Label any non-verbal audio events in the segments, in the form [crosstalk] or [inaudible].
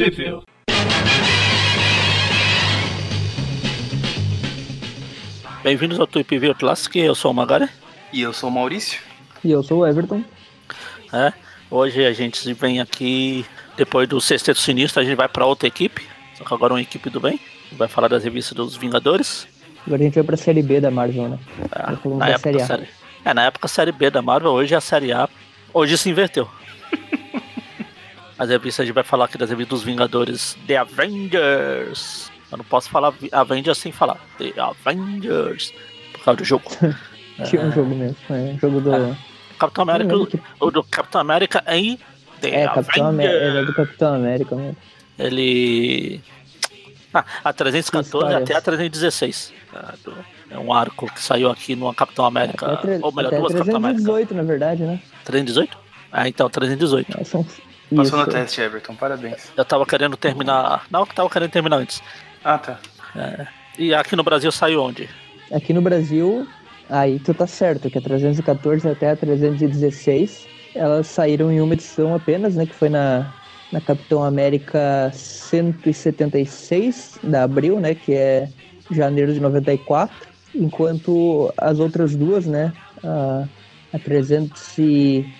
Sheffield. Bem-vindos ao Tweep View Classic, eu sou o Magari. E eu sou o Maurício. E eu sou o Everton. É, hoje a gente vem aqui, depois do Sexteto Sinistro, a gente vai para outra equipe, só que agora uma equipe do bem. Vai falar das revistas dos Vingadores. Agora a gente vai pra série B da Marvel, né? É, na época, série A. série... é, na época série B da Marvel, hoje é a série A. Hoje se inverteu. [laughs] As revistas a gente vai falar aqui das revistas dos Vingadores The Avengers. Eu não posso falar Avengers sem falar. The Avengers. Por causa do jogo. [laughs] Tinha um jogo mesmo. É, um jogo do. É. Capitão América, que- o do Capitão América em The É, Capitão. É do Capitão América mesmo. Ele. Ah, a 314 Histórias. até a 316. Ah, do- É um arco que saiu aqui no Capitão América. Até, tre- ou melhor, até duas Capitão América. 318, na verdade, né? 318? Ah, então, 318. É, são... Passou Isso. no teste, Everton. Parabéns. Eu tava querendo terminar. Não, eu tava querendo terminar antes. Ah, tá. E aqui no Brasil saiu onde? Aqui no Brasil, aí tu tá certo, que a 314 até a 316, elas saíram em uma edição apenas, né? Que foi na, na Capitão América 176 da Abril, né? Que é janeiro de 94. Enquanto as outras duas, né? A, a 317 e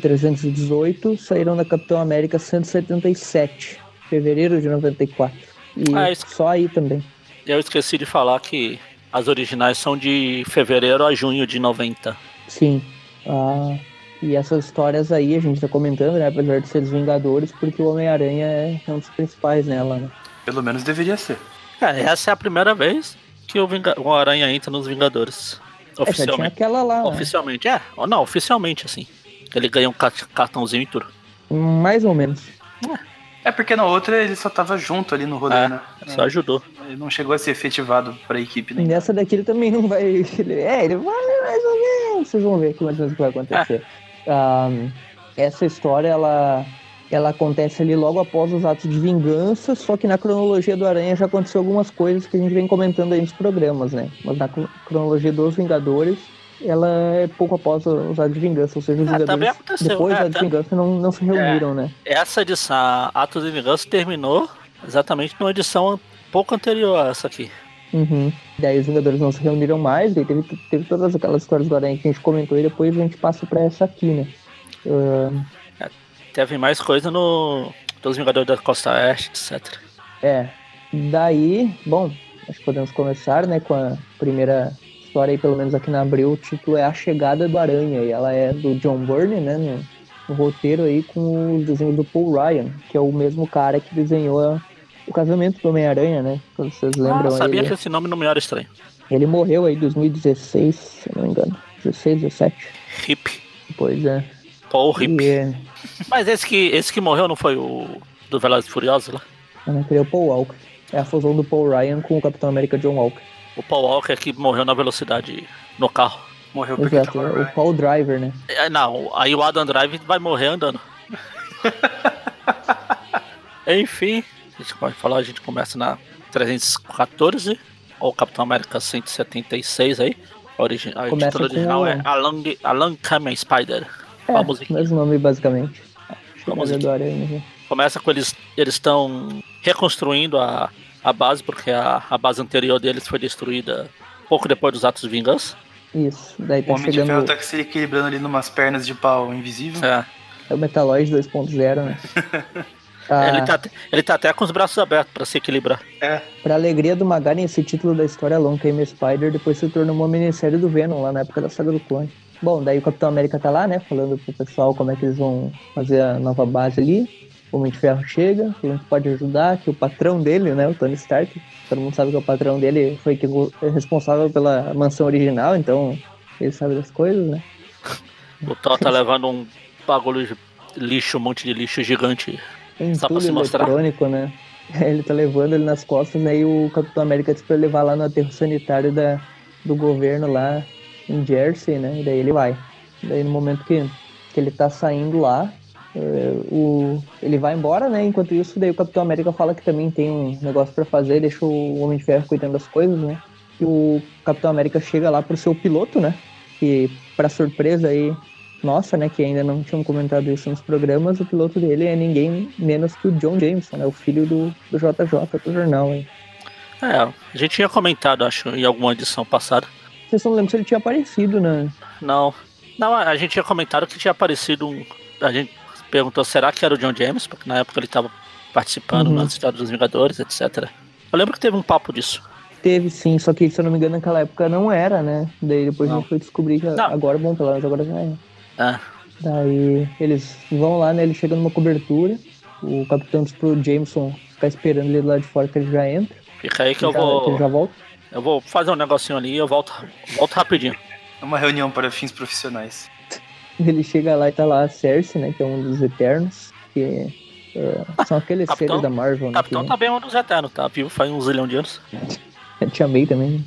318 saíram na Capitão América 177, fevereiro de 94. E Ah, isso- só aí também. Eu esqueci de falar que as originais são de fevereiro a junho de 90. Sim. Ah, e essas histórias aí a gente tá comentando, né? Apesar de ser dos Vingadores, porque o Homem-Aranha é um dos principais nela, né? Pelo menos deveria ser. É, essa é a primeira vez que o, Vinga- o Aranha entra nos Vingadores. É, já tinha Oficialmente. aquela lá, né? Oficialmente, é. Ou não, oficialmente, assim. Ele ganha um ca- cartãozinho e tudo. Mais ou menos. É porque na outra ele só tava junto ali no rolê, É, né? Só ajudou. Ele não chegou a ser efetivado pra equipe nem. nessa daqui ele também não vai. [laughs] ele- é, ele vai mais ou menos. Vocês vão ver aqui mais ou menos o que vai acontecer. Ah, essa história, ela. Ela acontece ali logo após os atos de vingança, só que na cronologia do Aranha já aconteceu algumas coisas que a gente vem comentando aí nos programas, né? Mas na cro- cronologia dos Vingadores, ela é pouco após os atos de vingança, ou seja, os É, Vingadores depois é, dos atos de vingança não, não se reuniram, né? Essa edição, Atos de Vingança, terminou exatamente numa edição pouco anterior a essa aqui. Uhum. Daí os Vingadores não se reuniram mais, daí teve, teve todas aquelas histórias do Aranha que a gente comentou e depois a gente passa pra essa aqui, né? Ah, Teve mais coisa no. Dos Vingadores da Costa Oeste, etc. é. Daí, bom, acho que podemos começar, né, com a primeira história aí, pelo menos aqui na Abril, o título é A Chegada do Aranha, e ela é do John Byrne, né, no, no roteiro aí com os desenhos do Paul Ryan, que é o mesmo cara que desenhou a- o casamento do Homem-Aranha, né, vocês lembram Ah, sabia ele. que esse nome não me era estranho. Ele morreu aí em 2016, se não me engano, 16, 17, Hip. pois é. Paul Hip. É, Mas esse que, esse que morreu não foi o do Velozes Furiosos lá? eu não queria o Paul Walker. É a fusão do Paul Ryan com o Capitão América John Walker. O Paul Walker que morreu na velocidade no carro. Morreu porque Exato, tava. o Paul Driver, né? É, não, aí o Adam Drive vai morrer andando. [laughs] Enfim, a gente pode falar, a gente começa na 314, ou Capitão América 176 aí. A, origi a título original com- é Alan, Alan Kamen Spider. É, mesmo nome basicamente. Né? Começa com eles eles estão reconstruindo a, a base, porque a, a base anterior deles foi destruída pouco depois dos atos de vingança. Isso, daí O tá Homem de Ferro chegando tá se equilibrando ali numas pernas de pau invisível. É. é o Metaloid 2.0, né? [laughs] Ah, Ele, tá, ele tá até com os braços abertos pra se equilibrar. É. Pra alegria do Magari, esse título da história Long Came Spider depois se tornou uma minissérie do Venom lá na época da saga do clone. Bom, daí o Capitão América tá lá, né? Falando pro pessoal como é que eles vão fazer a nova base ali. O Homem de Ferro chega, falando que pode ajudar, que o patrão dele, né? O Tony Stark, todo mundo sabe que o patrão dele foi que é responsável pela mansão original, então ele sabe das coisas, né? [laughs] O Thor tá levando um bagulho de lixo, um monte de lixo gigante. Tem Só pra se mostrar. eletrônico, né? [laughs] Ele tá levando ele nas costas, né? E o Capitão América disse pra levar lá no aterro sanitário da, do governo lá em Jersey, né? E daí ele vai. Daí no momento que, que ele tá saindo lá, o, ele vai embora, né? Enquanto isso, daí o Capitão América fala que também tem um negócio pra fazer, deixa o Homem de Ferro cuidando das coisas, né? E o Capitão América chega lá pro seu piloto, né? Que, pra surpresa aí nossa, né, que ainda não tinham comentado isso nos programas, o piloto dele é ninguém menos que o John Jameson, né, o filho do, do JJ do jornal. Hein. É, a gente tinha comentado, acho, em alguma edição passada. Vocês não lembram se ele tinha aparecido, né? Não. Não, a gente tinha comentado que tinha aparecido um. A gente perguntou será que era o John James, porque na época ele estava participando Uhum. nas histórias dos Vingadores, etc. Eu lembro que teve um papo disso. Teve sim, só que se eu não me engano naquela época não era, né? Daí depois a Não. gente foi descobrir que Não. agora, bom, pelo menos agora já é. É. Daí eles vão lá, né? Ele chega numa cobertura. O capitão diz pro Jameson ficar esperando ele lá de fora que ele já entra. Fica aí que eu já, que vou. ele já volta. Eu vou fazer um negocinho ali e eu volto, volto rapidinho. É uma reunião para fins profissionais. Ele chega lá e tá lá a Cersei, né? Que é um dos Eternos. Que é, são aqueles Capitão- seres da Marvel, O né? capitão que tá bem um dos eternos, tá? Vivo faz um zilhão de anos. eu te amei também.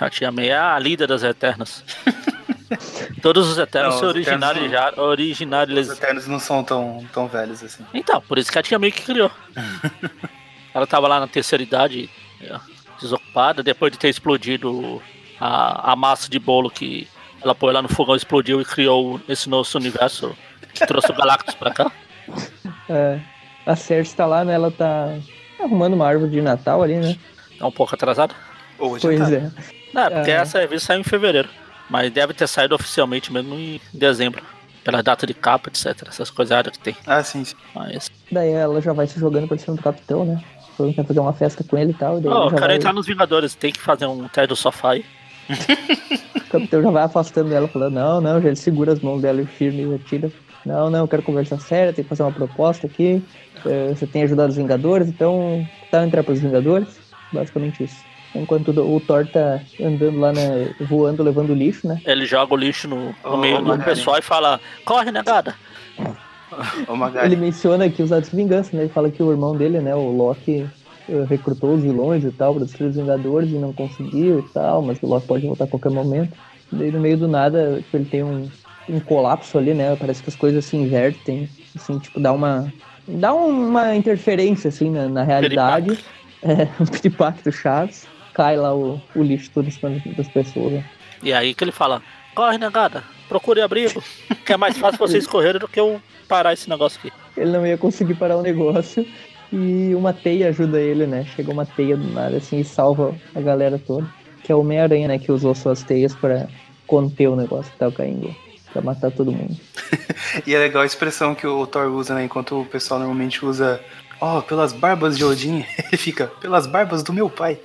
A tia May é a líder das Eternas. [laughs] Todos os Eternos Não, Eternos originários já. Originários. Os Eternos não são tão, tão velhos assim. Então, por isso que a tia May que criou. [laughs] Ela tava lá na terceira idade, é, desocupada, depois de ter explodido a, a massa de bolo que ela pôs lá no fogão, explodiu e criou esse nosso universo que trouxe o Galactus pra cá. É, a Cersei tá lá, né? Ela tá arrumando uma árvore de Natal ali, né? É um pouco atrasada. Ou Pois adiantado. é. Não, é porque É. essa revista saiu em fevereiro. Mas deve ter saído oficialmente mesmo em dezembro. Pela data de capa, etc. Essas coisadas que tem. Ah, sim, sim. Mas. Daí ela já vai se jogando pra cima do capitão, né? Falando que vai fazer uma festa com ele e tal. Daí ele eu já quero vai- entrar nos Vingadores, tem que fazer um teste do sofá aí. O capitão já vai afastando ela, falando, não, não, já ele segura as mãos dela e firme e atira. Não, não, eu quero conversar sério, tem que fazer uma proposta aqui. É, você tem ajudado os Vingadores, então tá entrar pros Vingadores. Basicamente isso. Enquanto o Thor tá andando lá, né, voando, levando lixo, né? Ele joga o lixo no, no meio do pessoal e fala: Corre, negada! Ô. Ele menciona aqui os atos de vingança, né? Ele fala que o irmão dele, né, o Loki, eh, recrutou os vilões e tal para destruir os Vingadores e não conseguiu e tal, mas o Loki pode voltar a qualquer momento. Daí no meio do nada, tipo, ele tem um, um colapso ali, né? Parece que as coisas se invertem, assim, tipo, dá uma dá uma interferência assim na, na realidade. É, [laughs] um piripaque do Chaves. Cai lá o, o lixo todo em cima das pessoas. né? E aí que ele fala: Corre, negada! Procure abrigo! [laughs] Que é mais fácil vocês correrem do que eu parar esse negócio aqui. Ele não ia conseguir parar o negócio. E uma teia ajuda ele, né? Chega uma teia do nada assim e salva a galera toda. Que é o Homem-Aranha, né? Que usou suas teias pra conter o negócio que tava caindo. Pra matar todo mundo. [laughs] E é legal a expressão que o Thor usa, né? Enquanto o pessoal normalmente usa, ó, pelas barbas de Odin, [laughs] ele fica, pelas barbas do meu pai.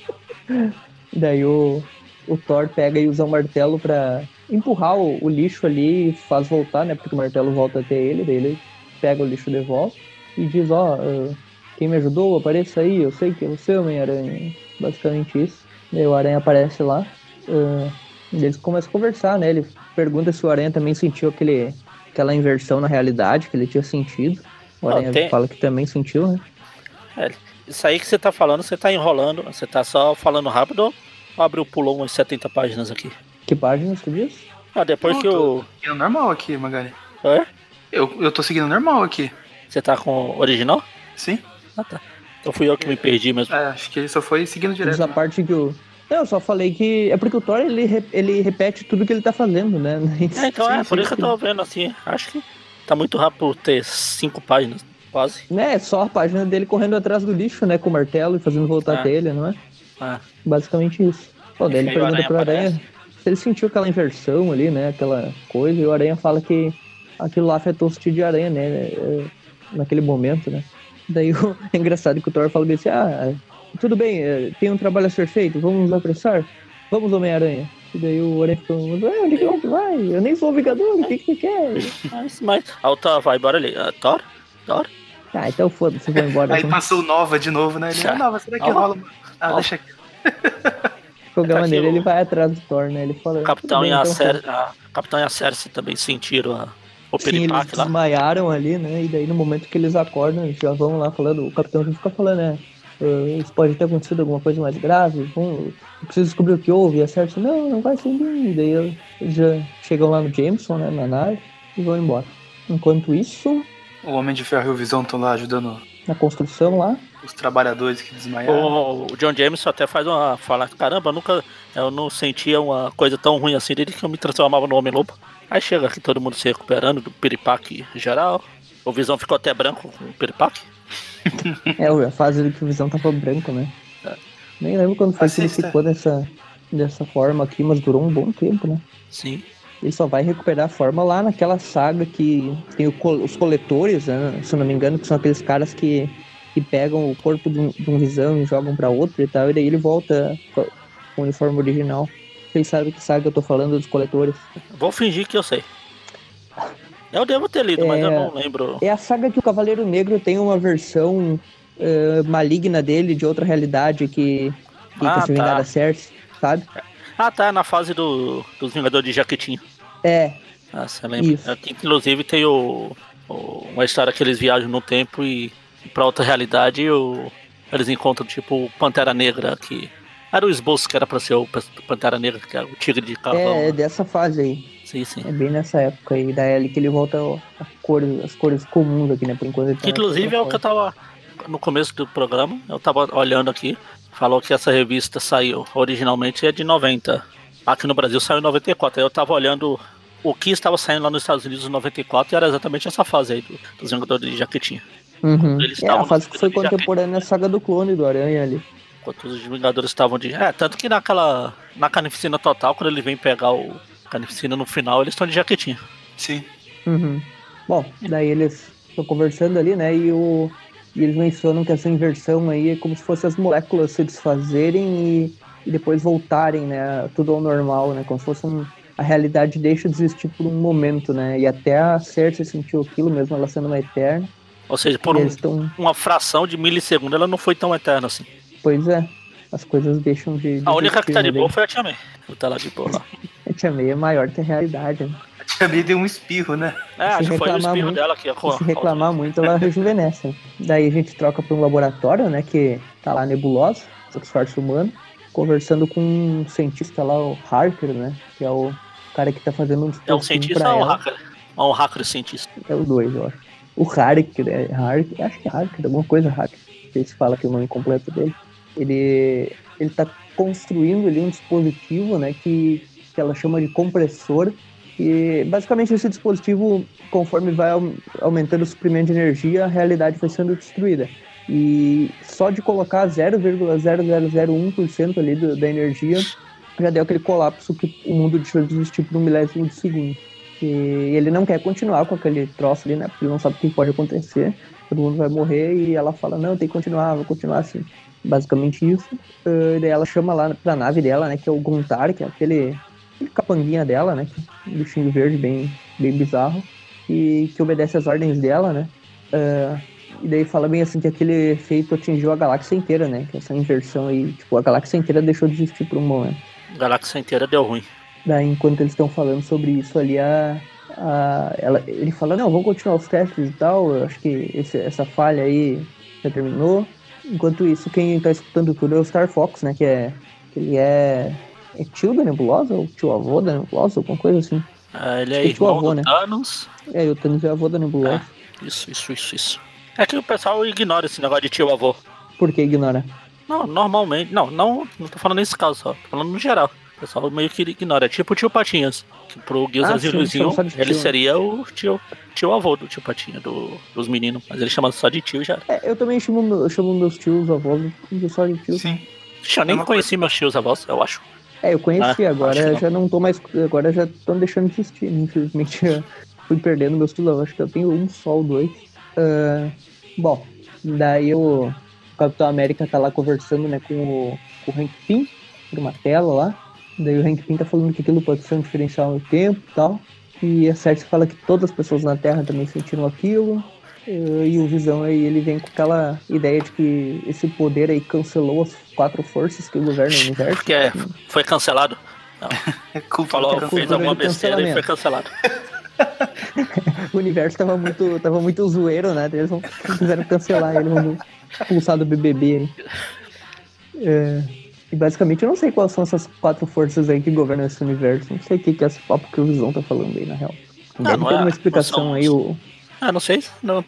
[laughs] Daí o, o Thor pega e usa o martelo pra empurrar o, o lixo ali e faz voltar, né? Porque o martelo volta até ele, daí ele pega o lixo de volta e diz, ó, ah, quem me ajudou, apareça aí, eu sei que é você, Homem-Aranha. Basicamente isso. Daí o Aranha aparece lá. e eles começam a conversar, né? Ele pergunta se o Aranha também sentiu aquele, aquela inversão na realidade que ele tinha sentido. O Não, Aranha tem- fala que também sentiu, né? É, isso aí que você tá falando, você tá enrolando, você tá só falando rápido. Abriu, pulou umas 70 páginas aqui. Que páginas tu diz? Ah, depois Não, que tô o. seguindo normal aqui, Magali. É? Eu, eu tô seguindo normal aqui. Você tá com o original? Sim? Ah, tá. Então fui eu que me perdi mesmo. É, acho que ele só foi seguindo direto. a né? parte que o. Não, eu só falei que. É porque o Thor ele, re- ele repete tudo que ele tá fazendo, né? [laughs] É, então é, Sim, por sim, isso que eu tô vendo assim. Acho que tá muito rápido ter cinco páginas, quase. Né, é só a página dele correndo atrás do lixo, né? Com o martelo e fazendo voltar É. até ele, não é? Ah, Basicamente isso. Pô, daí ele pergunta pro Aranha Aranha se ele sentiu aquela inversão ali, né? Aquela coisa, e o Aranha fala que aquilo lá afetou o sentido de aranha, né? é, Naquele momento, né? Daí o... [laughs] é engraçado que o Thor fala bem assim, ah, tudo bem, é, tem um trabalho a ser feito, vamos apressar? Vamos, Homem-Aranha. E daí o Aranha fica, ué, onde que você vai? Eu nem sou o Vingador, o que, que você quer? mas, mas. A outra vai embora ali. Ah, Thor? Thor? Ah, então foda-se, vou embora. Aí então. passou o Nova de novo, né? Ele, ah, Nova, será que Nova? rola? Ah, Nova. deixa aqui. De qualquer Tá maneira, aqui ele vai atrás do Thor, né? Ele fala. O Capitão, "Tudo e bem, a então, Cer a Capitão e a Cersei também sentiram a, o Sim, eles lá. desmaiaram ali, né? E daí no momento que eles acordam, eles já vão lá falando, o capitão já fica falando, né? "Ah, isso pode ter acontecido alguma coisa mais grave, vamos, preciso descobrir o que houve. A Cersei, não, não vai ser mim. E daí eles já chegam lá no Jameson, né? Na nave, e vão embora. Enquanto isso, O Homem de Ferro e o Visão estão lá ajudando Na construção lá. os trabalhadores que desmaiaram. O, o John Jameson até faz uma fala, caramba, nunca eu não sentia uma coisa tão ruim assim desde que eu me transformava no Homem-Lobo. Aí chega aqui todo mundo se recuperando do piripaque geral. O Visão ficou até branco com o piripaque. [laughs] É, a fase do que o Visão tava branco, né? Nem lembro quando foi que ele Assista. ficou dessa, dessa forma aqui, mas durou um bom tempo, né? Sim. Ele só vai recuperar a forma lá naquela saga que tem o co- os coletores, né? se eu não me engano, que são aqueles caras que, que pegam o corpo de um, de um visão e jogam pra outro e tal, e daí ele volta com com o uniforme original. Vocês sabem que saga eu tô falando dos coletores. Vou fingir que eu sei. Eu devo ter lido, mas eu É. não lembro. É a saga que o Cavaleiro Negro tem uma versão eh, maligna dele de outra realidade que, que Ah, se vingar tá. da Cersei, sabe? Ah, tá, na fase do, dos Vingadores de Jaquetinho. É, Ah, você lembra? Isso. Aqui, inclusive, tem o, o- uma história que eles viajam no tempo e, e pra outra realidade o, eles encontram, tipo, o Pantera Negra, que era o esboço que era pra ser o Pantera Negra, que era o tigre de carvão. é, é dessa fase aí. Sim, sim. É bem nessa época aí. É ali que ele volta a cores, as cores comuns aqui, né? Por enquanto tá Que, inclusive, é o que eu tava no começo do programa, eu tava olhando aqui, falou que essa revista saiu originalmente é de 90. Aqui no Brasil saiu em 94. Aí eu tava olhando o que estava saindo lá nos Estados Unidos em 94 e era exatamente essa fase aí do, dos Vingadores de Jaquetinho. Uhum. Eles É, a fase que foi contemporânea à saga do clone do Aranha ali. Enquanto os Vingadores estavam de. É, tanto que naquela. Na Carnificina Total, quando ele vem pegar o Carnificina no final, eles estão de jaquetinha. Sim. Uhum. Bom, daí eles estão conversando ali, né? E, o, e eles mencionam que essa inversão aí é como se fosse as moléculas se desfazerem e, e depois voltarem, né? Tudo ao normal, né? Como se fosse um, a realidade deixa de existir por um momento, né? E até a Cersei sentiu aquilo, mesmo ela sendo uma eterna. Ou seja, por um- estão. uma fração de milissegundo, ela não foi tão eterna assim. Pois é. As coisas deixam de. de A única que tá de existir, boa né? foi a Tia May. Tá lá de boa lá. [laughs] A Tia May é maior que a realidade, né? A Tia May deu um espirro, né? É, acho que foi o espirro muito- dela que ia se reclamar muito, ela [laughs] rejuvenesce. né? Daí a gente troca para um laboratório, né? Que tá lá nebulosa, o disfarce humano, conversando com um cientista lá, o Harker, né? Que é o cara que tá fazendo um É um cientista ou um hacker? É um hacker cientista. É o dois, eu acho. O Harker, né? Harker, acho que é Harker, alguma coisa Harker. Não sei se fala aqui o nome completo dele. Ele, ele tá construindo ali um dispositivo, né? Que, que ela chama de compressor. E basicamente esse dispositivo, conforme vai au- aumentando o suprimento de energia, a realidade vai sendo destruída. E só de colocar 0,0001% ali do- da energia já deu aquele colapso que o mundo deixou de existir por um milésimo de segundo. E ele não quer continuar com aquele troço ali, né? Porque ele não sabe o que pode acontecer. Todo mundo vai morrer e ela fala, não, tem que continuar, vou continuar assim. Basicamente isso. Uh, daí ela chama lá pra nave dela, né? Que é o Guntar, que é aquele, aquele capanguinha dela, né? Um bichinho verde bem, bem bizarro. E que obedece às ordens dela, né? Uh, e daí fala bem assim que aquele efeito atingiu a galáxia inteira, né? Que essa inversão aí, tipo, a galáxia inteira deixou de existir por um momento. A galáxia inteira deu ruim. Daí, enquanto eles estão falando sobre isso ali, a, a- ela, ele fala, não, vamos continuar os testes e tal, eu acho que esse- essa falha aí já terminou. Enquanto isso, quem tá escutando tudo é o Star Fox, né, que é, que ele é, é tio da Nebulosa, ou tio avô da Nebulosa, alguma coisa assim. É, ele é o irmão avô, do né? Thanos. É, o Thanos é avô da Nebulosa. Isso, isso, isso, isso. É que o pessoal ignora esse negócio de tio avô. Por que ignora? Não, normalmente. Não, não, não tô falando nesse caso só. Tô falando no geral. O pessoal meio que ignora. É tipo o tio Patinhas. Que pro Guilherme Ah, sim, de ele tio. seria o tio, tio avô do tio Patinha, do, dos meninos. Mas ele chama só de tio já. É, eu também chamo, meu- eu chamo meus tios, avós, só de tio. Sim. Eu nem É conheci meus tios avós, eu acho. É, eu conheci, Ah, agora não. já não tô mais. Agora já estão deixando de existir. né? Infelizmente eu fui perdendo meus tios. Acho que eu tenho um só ou dois. Ah, bom, daí o Capitão América tá lá conversando né, com, o, com o Hank Pym por uma tela lá. Daí o Hank Pym tá falando que aquilo pode ser um diferencial no tempo e tal. E a Cersei fala que todas as pessoas na Terra também sentiram aquilo. Eh, E o Visão aí, ele vem com aquela ideia de que esse poder aí cancelou as quatro forças que governam o universo. Porque é, foi cancelado. [laughs] É culpa Falou, do fez alguma besteira e foi cancelamento. cancelado. [laughs] O universo tava muito, tava muito zoeiro, né? Eles não quiseram cancelar ele, vamos expulsar do BBB aí. É, e basicamente eu não sei quais são essas quatro forças aí que governam esse universo. Não sei o que, que é esse papo que o Visão tá falando aí, na real. Não, Deve não ter é- uma explicação são- aí, o, Ah, não sei. Não.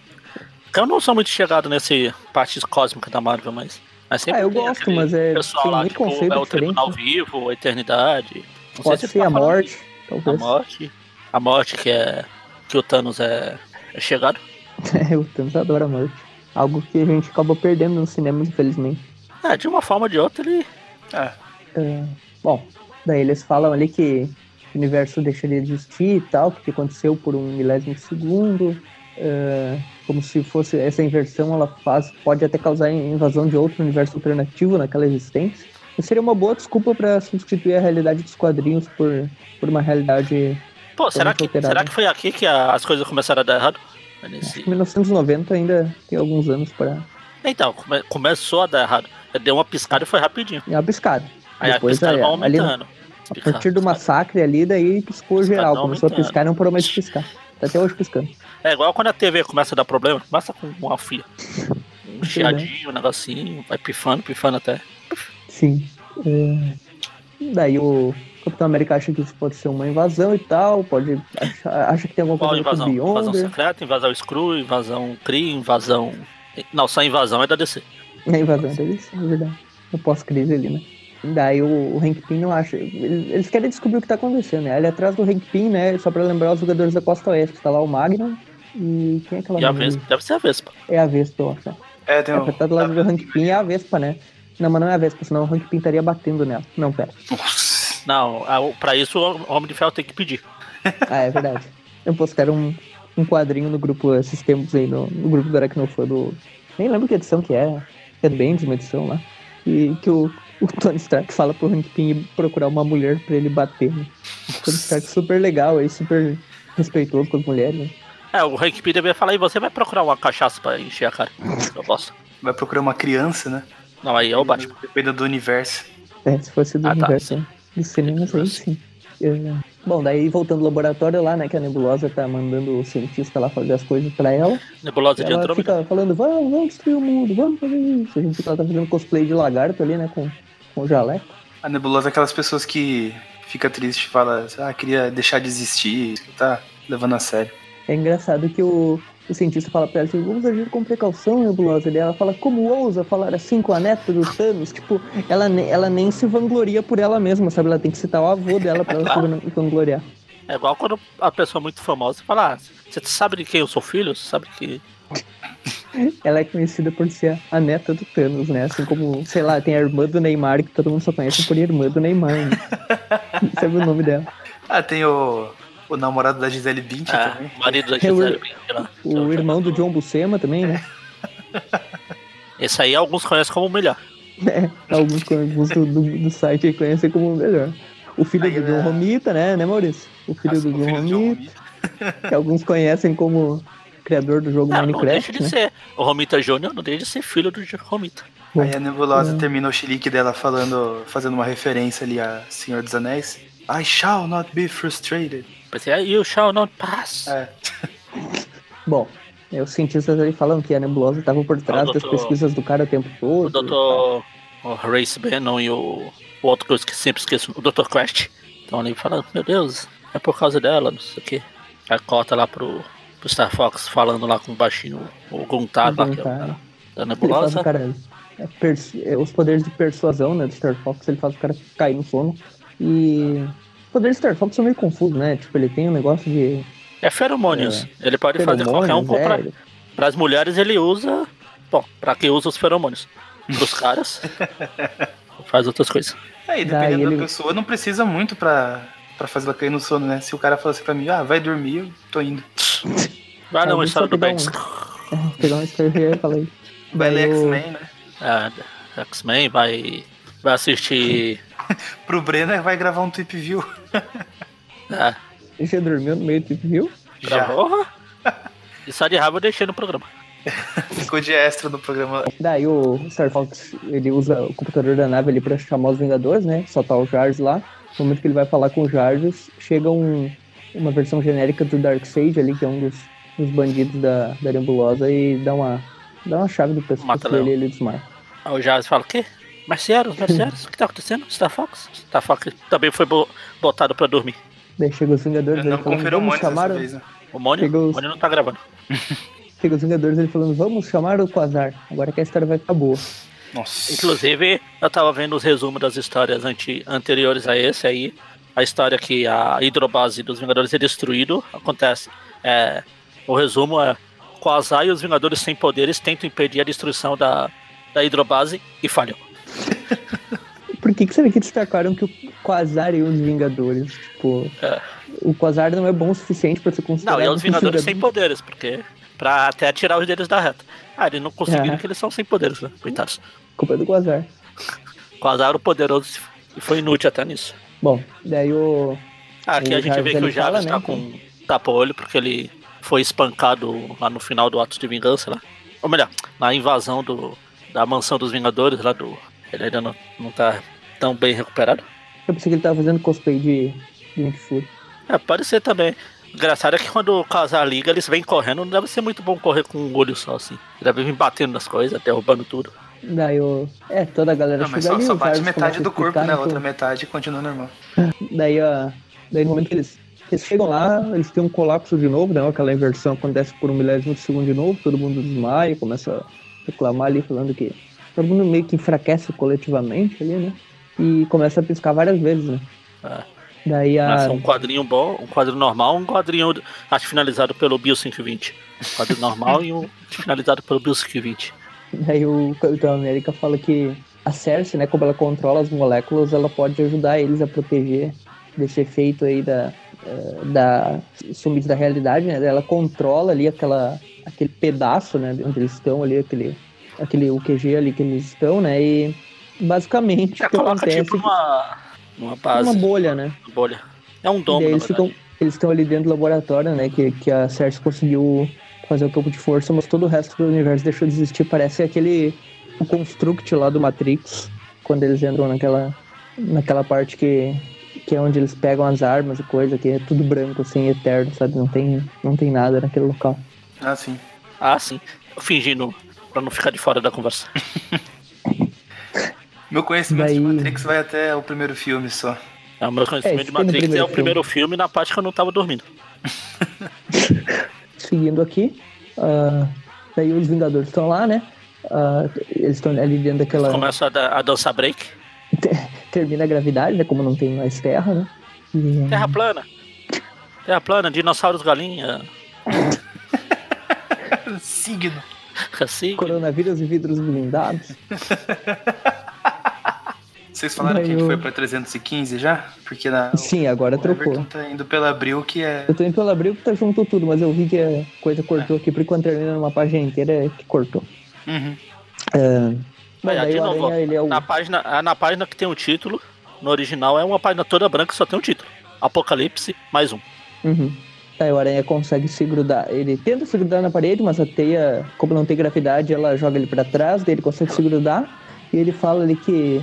Eu não sou muito chegado nesse parte cósmica da Marvel, mas. mas sempre Ah, eu tem gosto, mas é- Pessoal tem lá, muito tipo, conceito é o Tribunal né? Vivo, a Eternidade. Não Pode sei se ser tá a morte, A talvez. morte. A morte que é. Que o Thanos é, é chegado. [laughs] É, o Thanos adora a morte. Algo que a gente acaba perdendo no cinema, infelizmente. É, de uma forma ou de outra ele. É, É, bom, daí eles falam ali que o universo deixaria de existir e tal, que aconteceu por um milésimo de segundo. é, como se fosse essa inversão, ela faz, pode até causar invasão de outro universo alternativo naquela existência. E seria uma boa desculpa para substituir a realidade dos quadrinhos por, por uma realidade. Pô, será que, será que foi aqui que a- as coisas começaram a dar errado? Nesse... que 1990 ainda tem alguns anos para Então, come- começou a dar errado. Deu uma piscada e foi rapidinho. é uma piscada. Aí Depois, a piscada vai ali, aumentando. a partir do massacre ali, daí piscou Piscada geral. Começou a aumentando. piscar e não parou mais de piscar. Tá até hoje piscando. É igual quando a TV começa a dar problema, começa com uma fia. Um [laughs] chiadinho, um negocinho, vai pifando, pifando até. Sim. É, Daí o Capitão América acha que isso pode ser uma invasão e tal, pode achar, acha que tem alguma Qual coisa a com invasão? Invasão Beyonder. secreta, invasão Screw, invasão Kree, invasão. Não, só invasão é da DC. [laughs] É invasão deles, é verdade. O pós-crise ali, né? Daí o, o Hank Pym não acha. Eles, eles querem descobrir o que tá acontecendo, né? Ali atrás do Hank Pym, né? Só pra lembrar os jogadores da Costa Oeste. Tá lá o Magnum e. Quem é aquela E a? Vespa, deve ser a Vespa. É a Vespa, eu acho. é tem É, um... tá do lado do Hank Pym é a Vespa, né? Não, mas não é a Vespa, senão o Hank Pym estaria batendo nela. Não, pera. Não, pra isso o Homem de Ferro tem que pedir. [laughs] Ah, é verdade. Eu postaram um, um quadrinho no grupo esses tempos aí, no, no grupo do Aracnofã do. Nem lembro que edição que é. É bem de uma edição lá. E que o, o Tony Stark fala pro Hank Pym procurar uma mulher pra ele bater. Né? O Tony Stark super legal aí, super respeitoso com as mulheres. Né? É, o Hank Pym deveria falar, e você vai procurar uma cachaça pra encher a cara. Eu gosto. Vai procurar uma criança, né? Não, aí é o Batman. Depende do universo. É, se fosse do Ah, tá, universo sim. né? dos cinemas aí, sim. É, Bom, daí voltando ao laboratório lá, né, que a Nebulosa tá mandando o cientista lá fazer as coisas pra ela. Nebulosa de Ela Andrômeda. fica falando, vamos, vamos destruir o mundo, vamos fazer isso. A gente fica, ela tá fazendo cosplay de lagarto ali, né, com, com o jaleco. A nebulosa é aquelas pessoas que fica triste e fala, ah, queria deixar de existir, tá levando a sério. É engraçado que o, o cientista fala pra ela assim, vamos agir com precaução, Nebulosa. E ela fala, como ousa falar assim com a neta do Thanos? Tipo, ela, ela nem se vangloria por ela mesma, sabe? Ela tem que citar o avô dela pra ela se van- [laughs] vangloriar. É igual quando a pessoa é muito famosa fala, ah, você sabe de quem eu sou filho? Você sabe que. [laughs] Ela é conhecida por ser a neta do Thanos, né? Assim como, sei lá, tem a irmã do Neymar, que todo mundo só conhece por irmã do Neymar. Né? [laughs] Sabe o nome dela? Ah, tem o, o namorado da Gisele Bündchen Ah, também. o marido da É o- Gisele Bündchen lá. O irmão do John Buscema também, né? Esse aí alguns conhecem como o melhor. É, alguns, alguns do, do, do site aí conhecem como o melhor. O filho Aí, do John né? Romita, né, né, Maurício? O filho Assim, do o John filho do John Romita, que alguns conhecem como criador do jogo Não, não deixa Minecraft, de né? ser. O Romita Júnior não deixa de ser filho do Romita. Aí a nebulosa É. termina o chilique dela falando, fazendo uma referência ali a Senhor dos Anéis. I shall not be frustrated. Pensei, you shall not pass. É. [laughs] Bom, é, os cientistas ali falam que a nebulosa estava por trás Ah, das doutor- pesquisas do cara o tempo todo. O Dr. O Race Bannon e o, o outro que eu sempre esqueço, o Dr. Quest. Então ali falando, meu Deus, é por causa dela, não sei o que. Aí corta lá pro, pro Star Fox falando lá com o baixinho, o Guntar lá, que é o da nebulosa. cara. é, é, os poderes de persuasão, né, do Star Fox, ele faz o cara cair no sono. E. Os poderes do Star Fox são meio confusos, né? Tipo, ele tem um negócio de. É feromônios. Ele pode fazer qualquer um feromônios, comprar. é, Para as mulheres ele usa. Bom, pra quem usa os feromônios. Pros [laughs] caras, faz outras coisas. Aí, Daí dependendo ele- da pessoa, não precisa muito pra, pra fazer ela cair no sono, né? Se o cara fala assim pra mim, ah, vai dormir, eu tô indo. [laughs] Vai Ah, não, a história eu do Banks. É, pegar uma história e falei. [laughs] Vai ler X-Men, né? É, X-Men, vai. Vai assistir. Pro Brenner vai gravar um Tweep View. É, Já dormiu no meio do tipo, viu? Já. E só de raiva eu deixei no programa. [laughs] Ficou de extra no programa. Daí o Star Fox, ele usa o computador da nave ali pra chamar os Vingadores, né? Soltar o Jarvis lá. No momento que ele vai falar com o Jarvis, chega um, uma versão genérica do Darkseid ali, que é um dos, dos bandidos da, da Nebulosa, e dá uma, dá uma chave do pescoço Mata dele e ele desmaia. Aí o Jarvis fala: o quê? Mercenários, mercenários? O que tá acontecendo? Star Fox? Star Fox também foi bo- botado pra dormir. Daí chega os Vingadores Não ele falando, conferiu chamar... o-" vez, né? O Mônio, Chegou o os- Mônio não tá gravando. [laughs] Fica os Vingadores ele falando, vamos chamar o Quasar. Agora que a história vai ficar boa. Nossa. Inclusive, eu tava vendo os resumos das histórias anti- anteriores a esse aí. A história que a hidrobase dos Vingadores é destruído acontece. É, o resumo é Quasar e os Vingadores sem poderes tentam impedir a destruição da, da hidrobase e falham. Por que, que será que destacaram que o Quasar e os Vingadores? Tipo, É. o Quasar não é bom o suficiente pra ser considerado Não, e é os Vingadores sem poderes, porque. Pra até tirar os deles da reta. Ah, eles não conseguiram É. que eles são sem poderes, né? Coitados. Culpa é do Quasar. Quasar o poderoso e foi inútil até nisso. Bom, daí o. Ah, Aqui O a gente vê Jarvis, que o Jarvis fala, tá né, com tapa-olho porque ele foi espancado lá no final do Ato de Vingança lá. Ou melhor, na invasão do, da mansão dos Vingadores lá do. Ele ainda não, não tá tão bem recuperado. Eu pensei que ele tava fazendo cosplay de, de Nick Fury. É, pode ser também. Engraçado é que quando o casal liga, eles vêm correndo, não deve ser muito bom correr com um olho só assim. Deve vir batendo nas coisas, derrubando tudo. Daí o. É, toda a galera Não, mas chega só, ali. só bate metade do corpo, né? A que outra metade continua normal. Daí, a, daí no momento que eles, que eles chegam lá, eles têm um colapso de novo, né? Aquela inversão acontece por um milésimo de segundo de novo, todo mundo desmaia, começa a reclamar ali, falando que todo mundo meio que enfraquece coletivamente ali, né? E começa a piscar várias vezes, né? É. Daí a. Mas um quadrinho bom, um quadrinho normal, um quadrinho, acho finalizado pelo Bio 120. Um quadrinho normal e um finalizado pelo Bio 120. Daí o Capitão América fala que a Cersei, né, como ela controla as moléculas, ela pode ajudar eles a proteger desse efeito aí da, eh, da sumiço da realidade, né? Ela controla ali aquela, aquele pedaço, né, onde eles estão ali, aquele, aquele o QG ali que eles estão, né? E basicamente Já o que coloca acontece tipo numa é base, uma bolha, né? bolha. É um domo, eles ficam, eles estão ali dentro do laboratório, né? Que, que a Cersei conseguiu fazer o campo de força, mas todo o resto do universo deixou de existir. Parece aquele o construct lá do Matrix, quando eles entram naquela, naquela parte que, que é onde eles pegam as armas e coisa, que é tudo branco, assim, eterno, sabe? Não tem, não tem nada naquele local. Ah, sim. Ah, sim. Fingindo pra não ficar de fora da conversa. [laughs] Meu conhecimento Daí- de Matrix vai até o primeiro filme só. É, o meu É, conhecimento isso de no Matrix é o primeiro filme na parte que eu não tava dormindo. [laughs] Seguindo aqui, ah, daí os Vingadores estão lá, né? Ah, eles estão ali dentro daquela. Começa a, da- a dançar break. Termina a gravidade, né? Como não tem mais terra, né? E- Terra plana. Terra plana, dinossauros galinha. [laughs] Signo. [laughs] Assim. Coronavírus e vidros blindados. Vocês falaram Daí que a gente eu- foi pra 315 já? Porque na, Sim, agora o trocou. Everton tá indo pela Abril, que é. Eu tô indo pelo abril que tá juntou tudo, mas eu vi que a coisa cortou aqui, porque quando termina numa página inteira é que cortou. Uhum. Ó, daí de novo, Aranha, ele é o... na, página, ah, na página que tem o título, no original é uma página toda branca só tem um título. Apocalipse, mais um. Uhum. Aí o Aranha consegue se grudar. Ele tenta se grudar na parede, mas a teia, como não tem gravidade, ela joga ele pra trás, daí ele consegue se grudar. E ele fala ali que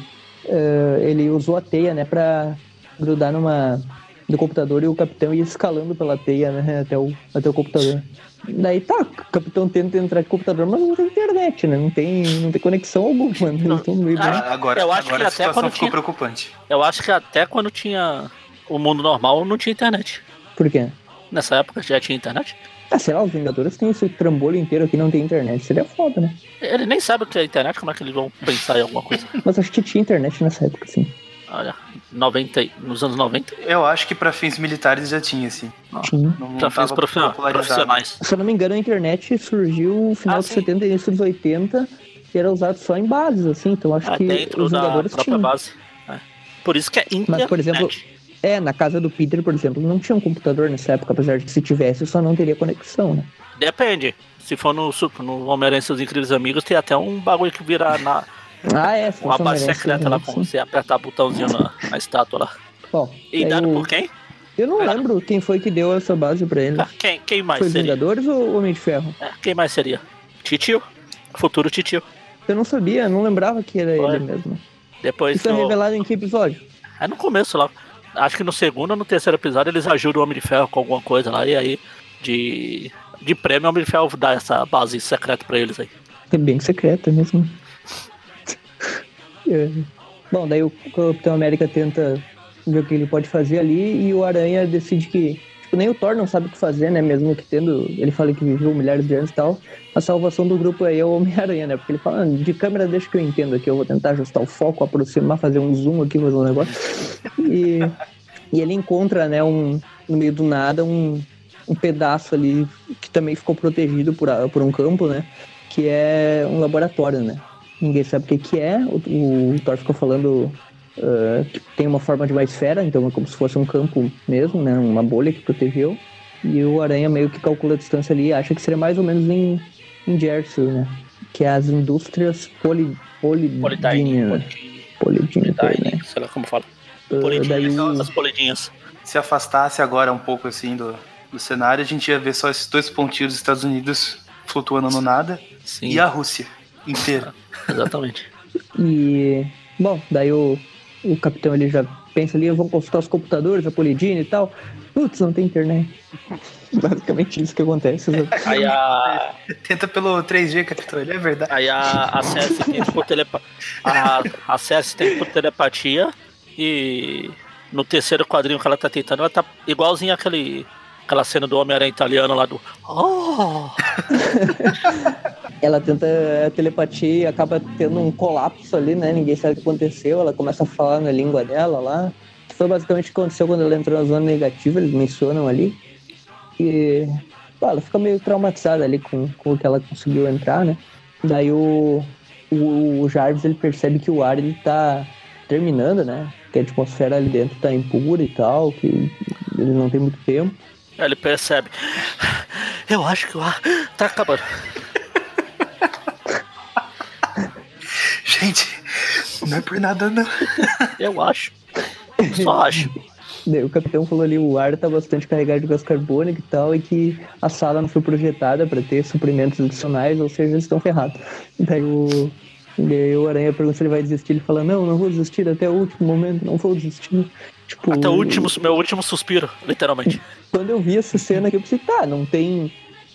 ah, ele usou a teia, né, pra grudar numa do computador e o capitão ia escalando pela teia, né, até o, até o computador. Daí tá, o capitão tenta entrar no computador, mas não tem internet, né? Não tem, não tem conexão alguma, né? Estão no meio Ah, agora eu acho agora que a até situação quando ficou tinha- preocupante. Eu acho que até quando tinha o mundo normal não tinha internet. Por quê? Nessa época já tinha internet. Ah, sei lá, os Vingadores têm esse trambolho inteiro aqui, não tem internet. Seria foda, né? Ele nem sabe o que é internet, como é que eles vão pensar em alguma coisa? [laughs] Mas acho que tinha internet nessa época, sim. Olha, 90, e- nos anos 90, Eu acho que pra fins militares já tinha, assim. Tava profissional- popularizado. profissionais. Se eu não me engano, a internet surgiu no final Ah, dos sim. 70 e início dos 80 e era usado só em bases, assim. Então acho Ah, que dentro os da Vingadores própria tinham. base. É. Por isso que é internet. Mas, por exemplo, É, na casa do Peter, por exemplo, não tinha um computador nessa época, apesar de que se tivesse, só não teria conexão, né? Depende. Se for no, no Homem-Aranha e seus Incríveis Amigos, tem até um bagulho que vira na, [laughs] Ah, é, uma base Homem-Aranha, secreta lá, com você apertar o botãozinho na, na estátua lá. Bom, E dado o- por quem? eu não lembro quem foi que deu essa base pra ele. Ah, Quem, quem mais Foi seria? Vingadores ou Homem de Ferro? É, quem mais seria? Titio? Futuro Titio. Eu não sabia, não lembrava que era Foi. ele mesmo. Depois Isso é no- revelado em que episódio? É no começo lá. Acho que no segundo ou no terceiro episódio eles ajudam o Homem de Ferro com alguma coisa lá. E aí, de, de prêmio, o Homem de Ferro dá essa base secreta pra eles aí. É bem secreta mesmo. [laughs] É. Bom, daí o Capitão América tenta ver o que ele pode fazer ali e o Aranha decide que, tipo, nem o Thor não sabe o que fazer, né? Mesmo que tendo. Ele fala que viveu milhares de anos e tal. A salvação do grupo aí é o Homem-Aranha, né? Porque ele fala, ah, de câmera deixa que eu entendo aqui, eu vou tentar ajustar o foco, aproximar, fazer um zoom aqui, fazer um negócio. E, e ele encontra, né, um, no meio do nada, um, um pedaço ali que também ficou protegido por, por um campo, né? Que é um laboratório, né? Ninguém sabe o que, que é. O, o Thor ficou falando que tem uma forma de uma esfera, então é como se fosse um campo mesmo, né? Uma bolha que protegeu. E o Aranha meio que calcula a distância ali e acha que seria mais ou menos em, em Jersey, né? Que é as indústrias poli, Polidine, né? Sei lá como fala. Ah, daí Polidinhas, as polidinhas. Se afastasse agora um pouco assim do, do cenário, a gente ia ver só esses dois pontinhos dos Estados Unidos flutuando no nada Sim, e a Rússia inteira. [laughs] exatamente. E, bom, daí o, o capitão ele já pensa ali, vão consultar os computadores, a Polidine e tal. Putz, não tem internet. [laughs] Basicamente isso que acontece. exato. Aí a, Tenta pelo 3G, capitão, ele é verdade. aí a, a Cersei tem por telepa, a, a tem por telepatia e no terceiro quadrinho que ela tá tentando, ela tá igualzinha aquele aquela cena do Homem-Aranha italiano lá do Oh! [laughs] Ela tenta a telepatia e acaba tendo um colapso ali, né? Ninguém sabe o que aconteceu. Ela começa a falar na língua dela lá. Que foi basicamente o que aconteceu quando ela entrou na zona negativa, eles mencionam ali. E pô, ela fica meio traumatizada ali com, com o que ela conseguiu entrar, né? Daí o, o, o Jarvis ele percebe que o ar ele tá terminando, né? Que a atmosfera ali dentro tá impura e tal, que ele não tem muito tempo. Aí ele percebe. Eu acho que o ar tá acabando. Gente, não é por nada não. Eu acho. Só acho. O capitão falou ali, o ar tá bastante carregado de gás carbônico e tal, e que a sala não foi projetada para ter suprimentos adicionais, ou seja, eles estão ferrados. Daí o, daí o Aranha pergunta se ele vai desistir, ele fala, não, não vou desistir até o último momento, não vou desistir. Tipo, Até o último, meu último suspiro, literalmente. [laughs] Quando eu vi essa cena aqui, eu pensei, tá, não tem,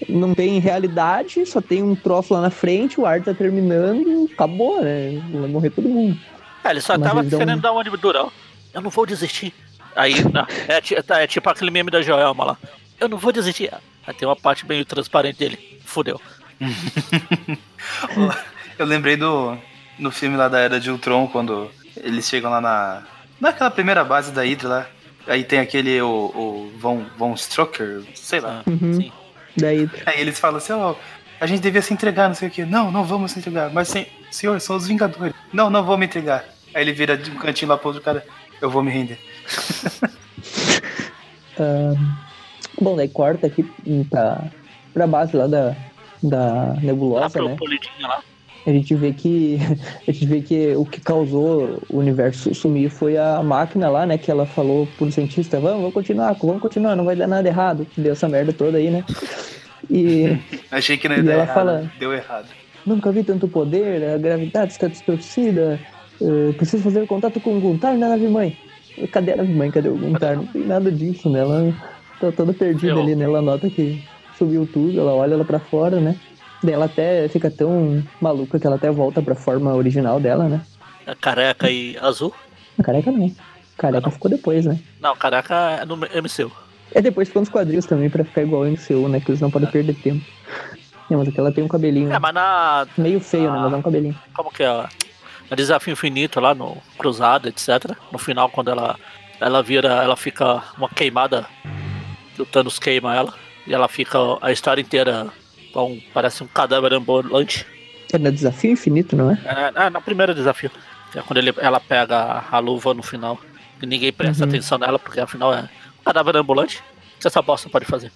não tem realidade, só tem um troço lá na frente, o ar tá terminando, acabou, né? Vai morrer todo mundo. É, ele só Mas tava querendo dar uma de durão. Eu não vou desistir. Aí, não, é, tá, é tipo aquele meme da Joelma lá. Eu não vou desistir. Aí tem uma parte meio transparente dele. Fudeu. [laughs] Eu lembrei do no filme lá da Era de Ultron, quando eles chegam lá na. Naquela primeira base da Hydra lá. Aí tem aquele, o, o Von, Von Strucker, sei lá. Ah, Uhum. Sim. Daí, Aí eles falam assim, ó, a gente devia se entregar, não sei o que. Não, não vamos se entregar. Mas sen- senhor, são os Vingadores. Não, não vou me entregar. Aí ele vira de um cantinho lá pro outro cara, eu vou me render. [laughs] Ah, bom, daí corta aqui pra, pra base lá da, da Lá nebulosa, pro né? lá. A gente vê que [laughs] a gente vê que o que causou o universo sumir foi a máquina lá, né? Que ela falou pro cientista, vamos, vamos continuar, vamos continuar, não vai dar nada errado. Deu essa merda toda aí, né? E [laughs] Achei que não ia dar ela errado. fala- Deu errado. nunca vi tanto poder, a gravidade está distorcida. eh, preciso fazer contato com o Guntar na nave mãe. Cadê a nave mãe? Cadê o Guntar? Não tem nada disso, né? Ela tá toda perdida Eu- ali, né? Ela nota que subiu tudo, ela olha lá pra fora, né? Daí ela até fica tão maluca que ela até volta pra forma original dela, né? É careca e azul. A careca não. A careca não? ficou depois, né? Não, careca é no MCU. É depois ficou nos quadrinhos também pra ficar igual ao MCU, né? Que eles não podem perder tempo. Não, mas aquela tem um cabelinho É, mas na. meio feio, né? Ah. Mas é um cabelinho. Como que é? No Desafio Infinito lá no Cruzado, etc. No final, quando ela. Ela vira. Ela fica uma queimada. Que o Thanos queima ela. E ela fica a história inteira. Com, parece um cadáver ambulante. É no desafio infinito, não é? É, é, no primeiro desafio. É quando ele, ela pega a luva no final. E ninguém presta Uhum. atenção nela, porque afinal é um cadáver ambulante. O que essa bosta pode fazer?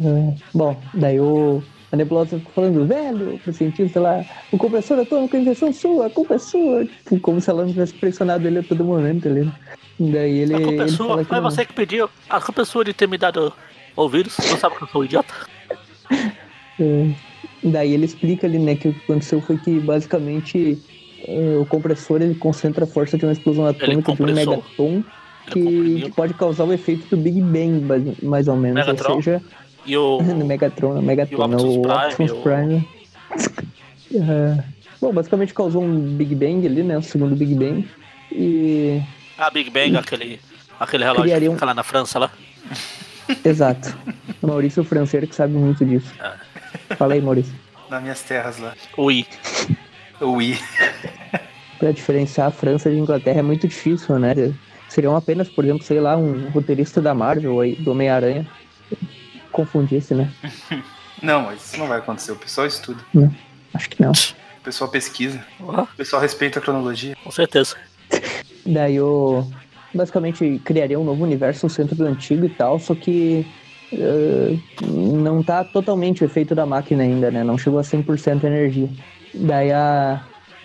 É, bom, daí o. A nebulosa ficou falando, velho, pro cientista lá, o compressor atômico é invenção sua, a culpa é sua. Tipo, como se ela não tivesse pressionado ele a todo momento ali. né? Daí ele. A culpa é sua, foi você que pediu. A culpa é sua de ter me dado ouvidos. Não sabe que eu sou um idiota? É, daí ele explica ali, né, que o que aconteceu foi que basicamente é, o compressor ele concentra a força de uma explosão atômica de um megaton que, que pode causar o efeito do Big Bang, mais, ou menos. Megatron? Ou seja, E o. [laughs] no Megatron, no Megatron, E o Optimus no Prime, Optimus o- Prime. É, bom, basicamente causou um Big Bang ali, né? O segundo Big Bang. E A Big Bang, aquele, aquele relógio Criaria que fica lá na França lá. Exato. O [laughs] Maurício Franceiro que sabe muito disso. Fala aí, Maurício. Nas minhas terras lá. Ui. Ui. Pra diferenciar a França de Inglaterra é muito difícil, né? Seriam apenas, por exemplo, sei lá, um roteirista da Marvel aí, do Homem-Aranha. Confundisse, né? [laughs] Não, mas isso não vai acontecer. O pessoal estuda. Acho que não. O pessoal pesquisa. O pessoal respeita a cronologia. com certeza. [laughs] Daí eu basicamente criaria um novo universo no centro do antigo e tal, só que eh, não tá totalmente o efeito da máquina ainda, né? Não chegou a 100% de energia. Daí a,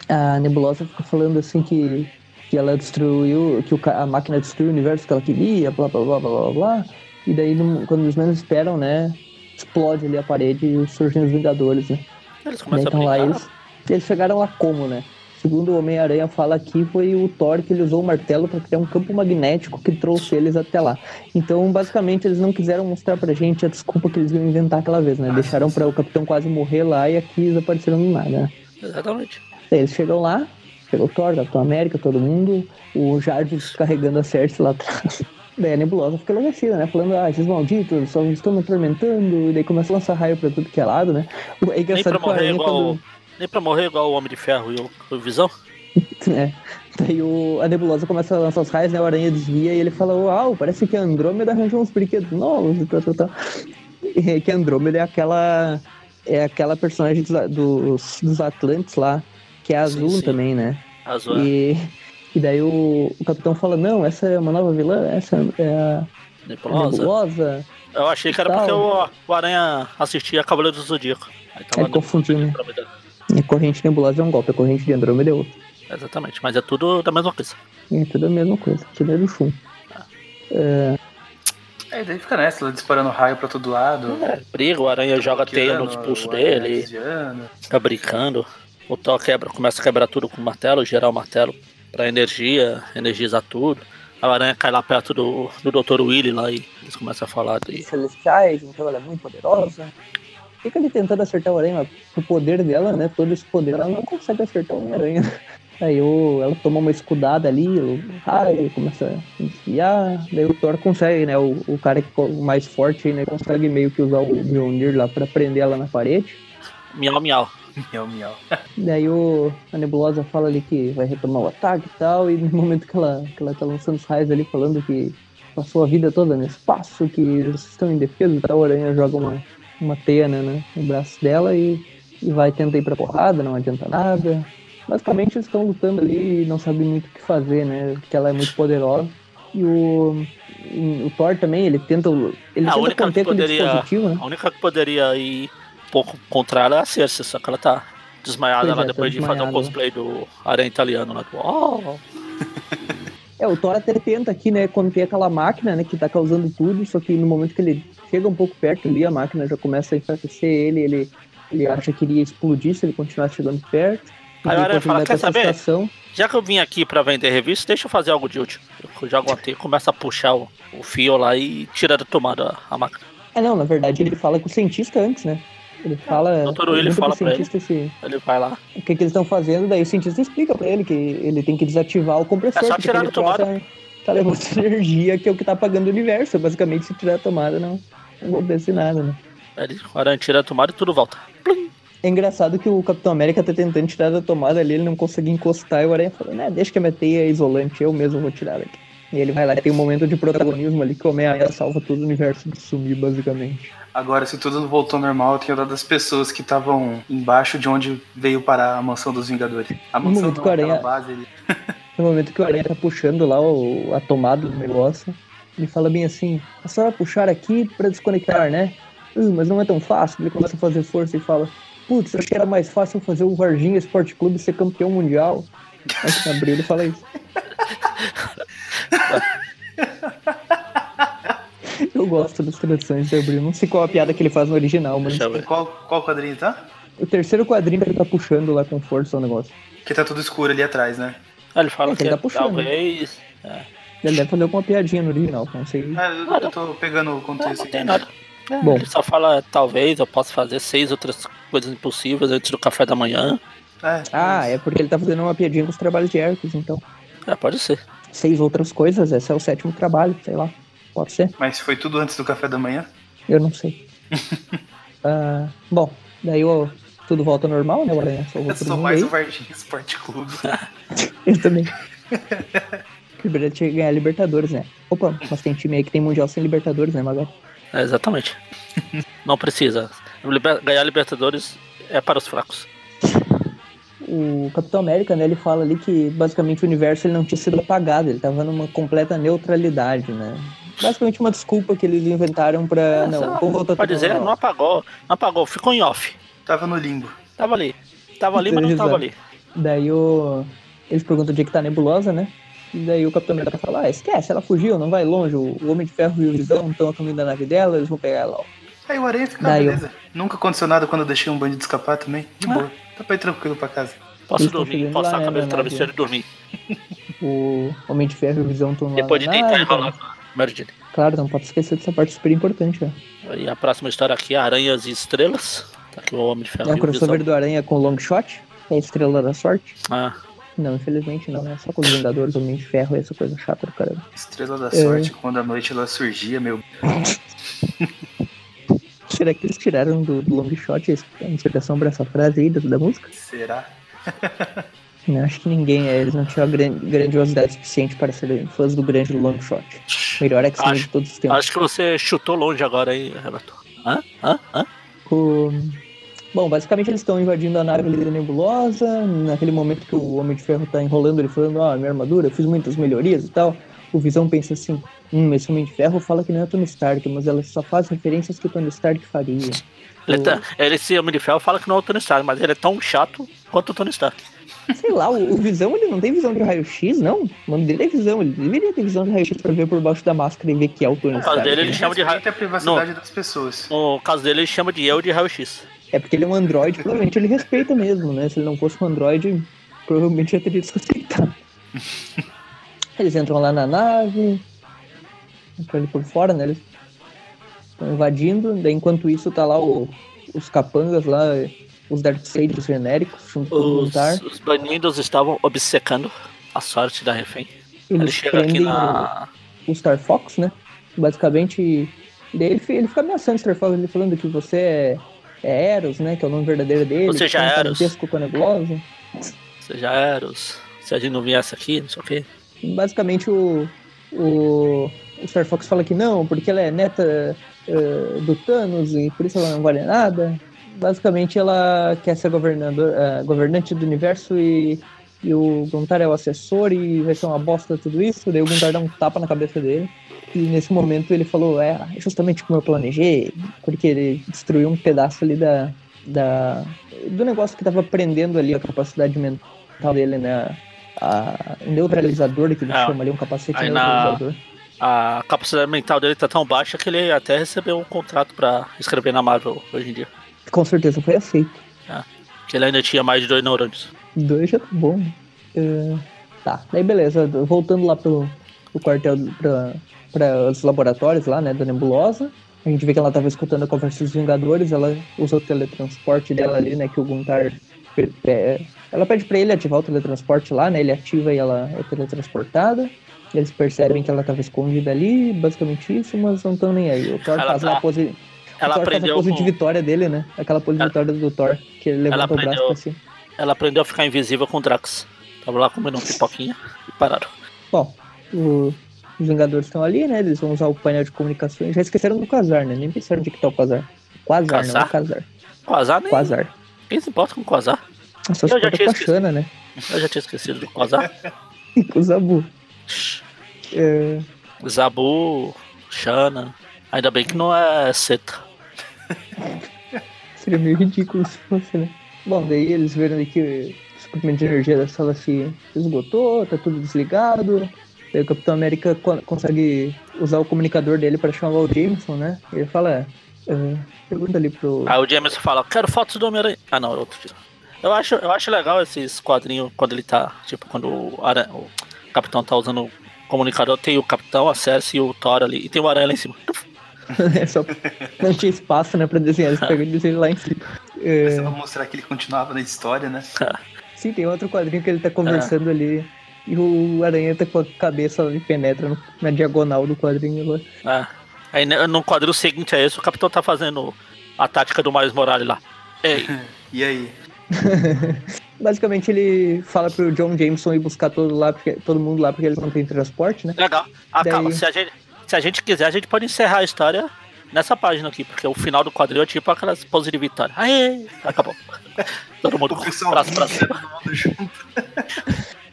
a Nebulosa fica falando assim que, que ela destruiu, que o a máquina destruiu o universo que ela queria, blá blá blá blá blá blá. E daí, quando eles menos esperam, né? Explode ali a parede e surgem os Vingadores, né? Eles Daí começam a então lá brincar. eles, eles chegaram lá como, né? Segundo o Homem-Aranha fala aqui, foi o Thor que ele usou o martelo para criar um campo magnético que trouxe eles até lá. Então, basicamente, eles não quiseram mostrar pra gente a desculpa que eles iam inventar aquela vez, né? Ah, Deixaram para o Capitão quase morrer lá e aqui eles apareceram do nada, né? Exatamente. Daí eles chegam lá, chegou o Thor, Capitão América, todo mundo, o Jarvis carregando a Cersei lá atrás. [laughs] Daí a Nebulosa fica enlouquecida, né? Falando, ah, esses malditos só estão me atormentando. E daí começa a lançar raio pra tudo que é lado, né? É Nem engraçado pra que o morrer Aranha, igual. quando... Nem pra morrer igual o Homem de Ferro e o, o Visão. [laughs] É. Daí o, a nebulosa começa a lançar os raios, né? O aranha desvia e ele fala: Uau, parece que a Andrômeda arranjou uns brinquedos novos e tal, tal, tal. E [laughs] que a Andrômeda é aquela. É aquela personagem dos, dos, dos Atlantes lá, que é azul sim. também, né? Azul. E, e daí o, o capitão fala: Não, essa é uma nova vilã, essa é a Nebulosa. nebulosa. Eu achei que era Tal. porque o, o Aranha assistia Cavaleiro do Zodíaco. Aí tava Aí confundiu, né? A corrente nebulosa é um golpe, a corrente de Andrômeda é outro. Exatamente, mas é tudo da mesma coisa. É tudo a mesma coisa, tudo é do chum. É, daí fica nessa, ela disparando raio pra todo lado. É, briga, o Aranha joga teia nos pulsos dele, fica brincando. O Thor quebra, começa a quebrar tudo com o martelo, gerar o martelo pra energia, energizar tudo. A aranha cai lá perto do, do Dr. Willy lá e eles começam a falar de. celestiais, então ela é muito poderosa. Fica ali tentando acertar o aranha, mas o poder dela, né? Todo esse poder, ela não consegue acertar o aranha. [laughs] Aí o, ela toma uma escudada ali, o raio começa a desviar, daí o Thor consegue, né? O, o cara que o mais forte né? Consegue meio que usar o Mjolnir lá pra prender ela na parede. Miau, miau. [laughs] Miau, miau. Daí o, a Nebulosa fala ali que vai retomar o ataque e tal, e no momento que ela, que ela tá lançando os raios ali, falando que passou a vida toda no espaço, que eles estão indefesos e tal, a aranha joga uma, uma teia né, né, no braço dela e, e vai tentar ir pra porrada, não adianta nada. Basicamente eles estão lutando ali e não sabem muito o que fazer, né? Porque ela é muito poderosa. E o, o Thor também, ele tenta, ele A tenta única conter que aquele poderia- dispositivo, né? A única que poderia ir um pouco contra ela é a Cersei, só que ela tá desmaiada Pois lá é, tá depois de fazer um cosplay do Aranha Italiano lá do. Oh! [laughs] É, o Thor até tenta aqui, né, quando tem aquela máquina, né, que tá causando tudo, só que no momento que ele chega um pouco perto ali, a máquina já começa a enfraquecer ele, ele, ele acha que iria explodir se ele continuasse chegando perto. Aí o Aranha fala, "Quer saber?" estação, Já que eu vim aqui pra vender revista, deixa eu fazer algo de útil. Eu jogo teia, começa a puxar o, o fio lá e tira da tomada a, a máquina. É, não, na verdade ele fala com o cientista antes, né? Ele fala. o pro fala cientista se- Ele vai lá. o que, que eles estão fazendo, daí o cientista explica pra ele que ele tem que desativar o compressor. É só tirar da tomada. Tá levando [laughs] energia, que é o que tá apagando o universo. Basicamente, se tirar a tomada, não, não acontece nada, né? Ele, o Aranha tira a tomada e tudo volta. É engraçado que o Capitão América tá tentando tirar da tomada ali, ele não consegue encostar, e o Aranha fala, né, deixa que a minha teia é isolante, eu mesmo vou tirar daqui. E ele vai lá e tem um momento de protagonismo ali que o Homem-Aranha salva todo o universo de sumir, basicamente. Agora, se tudo voltou ao normal, eu tenho dado das pessoas que estavam embaixo de onde veio parar a mansão dos Vingadores. A No mansão momento não, que o aquela Aranha- base ali. [laughs] No momento que o Aranha tá puxando lá o, a tomada do negócio, ele fala bem assim, é só puxar aqui pra desconectar, né? "Hum, mas não é tão fácil. Ele começa a fazer força e fala, putz, eu acho que era mais fácil fazer o Varginha Esporte Clube ser campeão mundial. Acho que abriu ele fala isso. Eu gosto das traduções de Abril. Não sei qual a piada que ele faz no original, mas. Qual, qual quadrinho tá? o terceiro quadrinho que ele tá puxando lá com força o negócio. Que tá tudo escuro ali atrás, né? Aí ele fala É, que ele tá puxando. talvez. Ele deve fazer alguma piadinha no original, não sei. É, eu, eu tô pegando o contexto não tem nada. Bom. Ele só fala, talvez eu possa fazer seis outras coisas impossíveis antes do café da manhã. É, Ah, é porque ele tá fazendo uma piadinha com os trabalhos de Hércules, então. É, pode ser. Seis outras coisas, esse é o sétimo trabalho, sei lá. Pode ser? Mas foi tudo antes do café da manhã? Eu não sei. [laughs] Ah, bom, daí o, tudo volta ao normal, né? O Aranha salvou Eu sou mais aí. o Varginha Esporte Clube. [laughs] Eu também. [laughs] O Libertadores tinha que ganhar Libertadores, né? Opa, mas tem time aí que tem Mundial sem Libertadores, né, Magal? É, exatamente. Não precisa. Ganhar Libertadores é para os fracos. O Capitão América, né, ele fala ali que basicamente o universo ele não tinha sido apagado, ele tava numa completa neutralidade, né? Basicamente uma desculpa que eles inventaram pra. não, vamos voltar Pode dizer, não apagou. Não apagou, ficou em off. Tava no limbo. Tava ali. Tava ali, mas não tava ali. Daí o. Eles perguntam onde é que tá a nebulosa, né? E daí o Capitão América fala, ah, esquece, ela fugiu, não vai longe. O Homem de Ferro e o Visão estão a caminho da nave dela, eles vão pegar ela. ó. Aí o Aranha fica, ah, Daí eu- beleza. Nunca aconteceu nada quando eu deixei um bandido escapar também. De Ah. boa. Tá pra ir tranquilo pra casa. Posso Eles dormir, postar lá, a cabeça travesseiro e dormir. [laughs] O Homem de Ferro e o Visão estão lá. Depois de na deitar e nave, rolar com a Mary. Claro, não pode esquecer dessa parte super importante, ó. E a próxima história aqui é Aranhas e Estrelas. Tá aqui o Homem de Ferro É um e crossover do Aranha com Long Shot, é a Estrela da Sorte. Ah, Não, infelizmente não, é só com os Vingadores, Homem de Ferro, essa coisa chata do caramba. Estrela da É. sorte, quando a noite ela surgia, meu. [laughs] Será que eles tiraram do, do Long Shot a inspiração pra essa frase aí da, da música? Será? [laughs] Não, acho que ninguém, é, eles não tinham grandiosidade suficiente para serem fãs do grande Long Shot. Melhor X-Men Acho- de todos os tempos. acho que você chutou longe agora aí, Renato. Hã? Hã? Hã? O- Bom, basicamente eles estão invadindo a nave da nebulosa. Naquele momento que o Homem de Ferro tá enrolando, ele falando: Ah, minha armadura, eu fiz muitas melhorias e tal. O Visão pensa assim: Hum, esse Homem de Ferro fala que não é Tony Stark, mas ela só faz referências que o Tony Stark faria. Ele, O- tá, esse Homem de Ferro, fala que não é o Tony Stark, mas ele é tão chato quanto o Tony Stark. Sei lá, o, o Visão ele não tem visão de raio-x, não? O nome dele é visão, ele deveria ter visão de raio-x pra ver por baixo da máscara e ver que é o Tony No caso Stark. dele, ele chama de raio. Respeita a privacidade das pessoas. No caso dele, ele chama de eu de raio-x. É porque ele é um androide, provavelmente ele respeita mesmo, né? Se ele não fosse um androide, provavelmente já teria desrespeitado. [laughs] Eles entram lá na nave, entram ali por fora, né? Eles estão invadindo, daí enquanto isso tá lá o- os capangas lá, os Darkseid genéricos, junto com Os, Muntar. os banidos estavam obcecando a sorte da refém. Ele Eles chega aqui na. o Star Fox, né? Basicamente, daí ele, ele fica ameaçando o Star Fox, ele falando que você é, é Eros, né? Que é o nome verdadeiro dele. Você já um é Eros. parentesco com a Nebulosa. Você já era. os- Se a gente não viesse aqui, não sei o quê. Basicamente o, o, o Star Fox fala que não, porque ela é neta eh, do Thanos e por isso ela não vale nada. Basicamente ela quer ser governador, eh, governante do universo e, e o Guntar é o assessor e vai ser uma bosta tudo isso. Daí o Guntar dá um tapa na cabeça dele. E nesse momento ele falou, é justamente como eu planejei, porque ele destruiu um pedaço ali da, da do negócio que estava prendendo ali a capacidade mental dele, né? A, o neutralizador que ele Ah, chama ali, um capacete aí na- neutralizador. A capacidade mental dele tá tão baixa que ele até recebeu um contrato pra escrever na Marvel hoje em dia. Com certeza foi aceito. Que ele ainda tinha mais de dois neurônios. Dois já tá bom. É, tá, daí beleza, voltando lá pro, pro quartel, pra, pra os laboratórios lá, né, da nebulosa. A gente vê que ela tava escutando a conversa dos Vingadores, ela usa o teletransporte dela ali, né, que o Guntar... pe- Ela pede pra ele ativar o teletransporte lá, né, ele ativa e ela é teletransportada. Eles percebem que ela tava escondida ali, basicamente isso, mas não estão nem aí. O Thor Ela faz tá- a pose... o Ela Thor faz a aprendeu, pose com- de vitória dele, né? Aquela pose de Ela- vitória do Thor, que ele levanta o braço aprendeu- pra cima. ela aprendeu a ficar invisível com o Drax. Tava lá comendo um pipoquinha e pararam. Bom, o- os Vingadores estão ali, né? Eles vão usar o painel de comunicações. Já esqueceram do Quasar, né? Nem pensaram onde que tá o Quasar. Quasar, não é Quasar? Quasar. Quasar nem. Quasar. Quem se importa com Quasar? Só se Eu já tinha com a esquecido. Xana, né? Eu já tinha esquecido do Quasar. [laughs] O Zabu. É, Zabu, Shana. Ainda bem que não é seta. [laughs] seria meio ridículo se fosse, né? Bom, daí eles viram que o suprimento de energia da sala se esgotou, tá tudo desligado. Daí o Capitão América co- consegue usar o comunicador dele para chamar o Jameson, né? Ele fala, é, pergunta ali pro... Aí o James fala, quero fotos do Homem-Aranha. Ah não, é outro dia. Eu acho, eu acho legal esses quadrinhos quando ele tá. Tipo, quando o, Aranha, o Capitão tá usando o comunicador, tem o Capitão, a Cersei e o Thor ali. E tem o Aranha lá em cima. [laughs] É só não tinha espaço, né, pra desenhar. Eles pegam e desenham lá em cima. É, Precisa mostrar que ele continuava na história, né? [laughs] sim, tem outro quadrinho que ele tá conversando ali E o Aranha tá com a cabeça ali, penetra no- na diagonal do quadrinho lá. É. Aí né, no quadril seguinte a esse, o capitão tá fazendo a tática do Miles Morales lá. Ei, [laughs] E aí? [laughs] Basicamente ele fala pro John Jameson ir buscar todo, lá, porque, todo mundo lá porque eles não têm transporte, né? legal. Ah, Daí- calma, se a, gente, se a gente quiser, a gente pode encerrar a história nessa página aqui, porque o final do quadril é tipo aquelas poses de vitória. Aê! Acabou. [laughs] Todo mundo com o braço pra cima.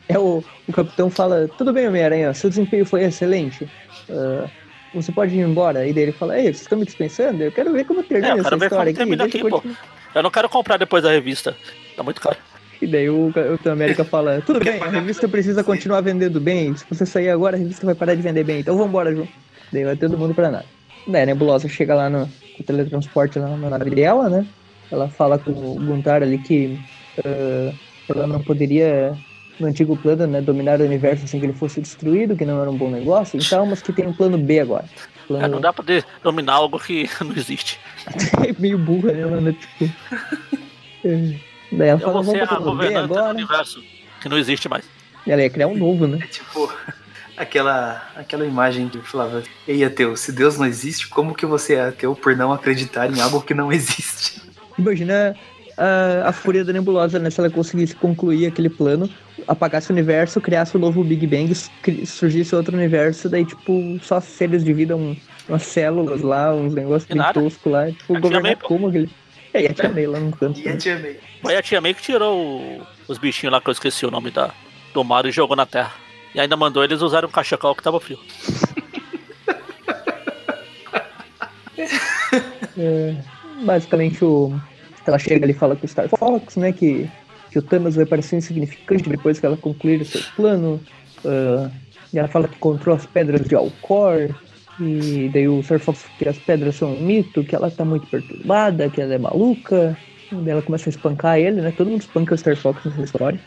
É o, o capitão fala, tudo bem, Homem-Aranha, seu desempenho foi excelente. Ah, você pode ir embora. E daí ele fala, ei, vocês estão me dispensando? Eu quero ver como termina É, essa história aqui. aqui, eu pô. continuar." Eu não quero comprar depois da revista. Tá muito caro. E daí o Capitão América fala, tudo bem, a revista precisa continuar vendendo bem. Se você sair agora, a revista vai parar de vender bem. Então vambora, João. Daí vai todo mundo pra nada. Daí a Nebulosa chega lá no, com o teletransporte lá na nave dela, né? Ela fala com o Guntar ali que ah, ela não poderia, no antigo plano, né, dominar o universo sem que ele fosse destruído, que não era um bom negócio e tal, mas que tem um plano B agora. É, Plano não dá pra de- dominar algo que [laughs] não existe. [laughs] meio burra, né, mano? Tipo... é. [laughs] Daí ela Eu fala, vou ser a governanta do universo que não existe mais. E ela ia criar um novo, né? É tipo aquela, aquela imagem que falava: Ei, ateu, se Deus não existe, como que você é ateu por não acreditar em algo que não existe? Imagina a, a fúria da nebulosa, né? Se ela conseguisse concluir aquele plano, apagasse o universo, criasse o novo Big Bang, surgisse outro universo, daí, tipo, só seres de vida, um, umas células lá, uns negócios E bem toscos lá. Tipo, governar como aquele. É, e a Tia May lá no canto. E a Tia May. Foi a tia May que tirou o- os bichinhos lá que eu esqueci o nome da, do mar e jogou na terra. E ainda mandou eles usarem um cachecol que tava frio. [laughs] É, basicamente, o, ela chega ali e fala com o Star Fox, né? Que, que o Thanos vai parecer insignificante depois que ela concluir o seu plano. ah, e ela fala que encontrou as pedras de Alcor. E daí o Star Fox que as pedras são um mito, que ela tá muito perturbada, que ela é maluca. E daí ela começa a espancar ele, né? Todo mundo espanca o Star Fox nessa história.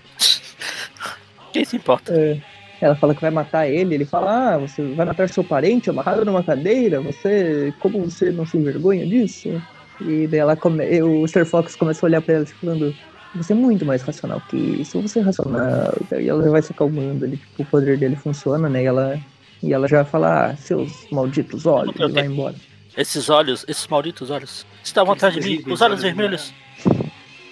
[laughs] Quem se importa? É, ela fala que vai matar ele, ele fala, ah, você vai matar seu parente amarrado numa cadeira, você. Como você não se envergonha disso? E daí ela come, o Star Fox começa a olhar pra ela tipo, falando, você é muito mais racional que isso, você é racional. E ela já vai se acalmando, ele, tipo, o poder dele funciona, né? E ela, e ela já fala, ah, seus malditos olhos, e vai embora. Esses olhos, esses malditos olhos, estavam atrás de mim, os olhos vermelhos.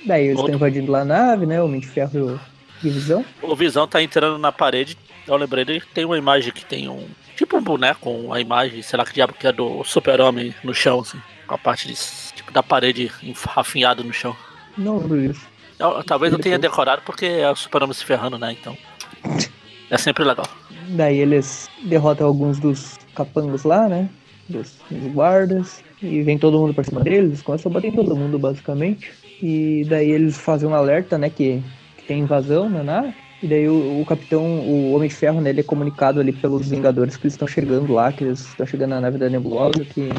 Daí eles Outro. estão invadindo lá a nave, né? O Homem de Ferro e o Divisão. O Visão tá entrando na parede. Eu lembrei dele tem uma imagem que tem um. Tipo um boneco com a imagem, sei lá que diabo que é do super-homem no chão, assim. Com a parte de, tipo, da parede afinhada no chão. Não disso. Eu- talvez eu tenha decorado porque é o super-homem se ferrando, né? Então. [laughs] É sempre legal. Daí eles derrotam alguns dos capangos lá, né? Dos, dos guardas. E vem todo mundo pra cima deles, eles começam a bater em todo mundo, basicamente. E daí eles fazem um alerta, né? Que, que tem invasão na nave. E daí o, o capitão, o Homem de Ferro, né? Ele é comunicado ali pelos Vingadores que eles estão chegando lá, que eles estão chegando na nave da Nebulosa, que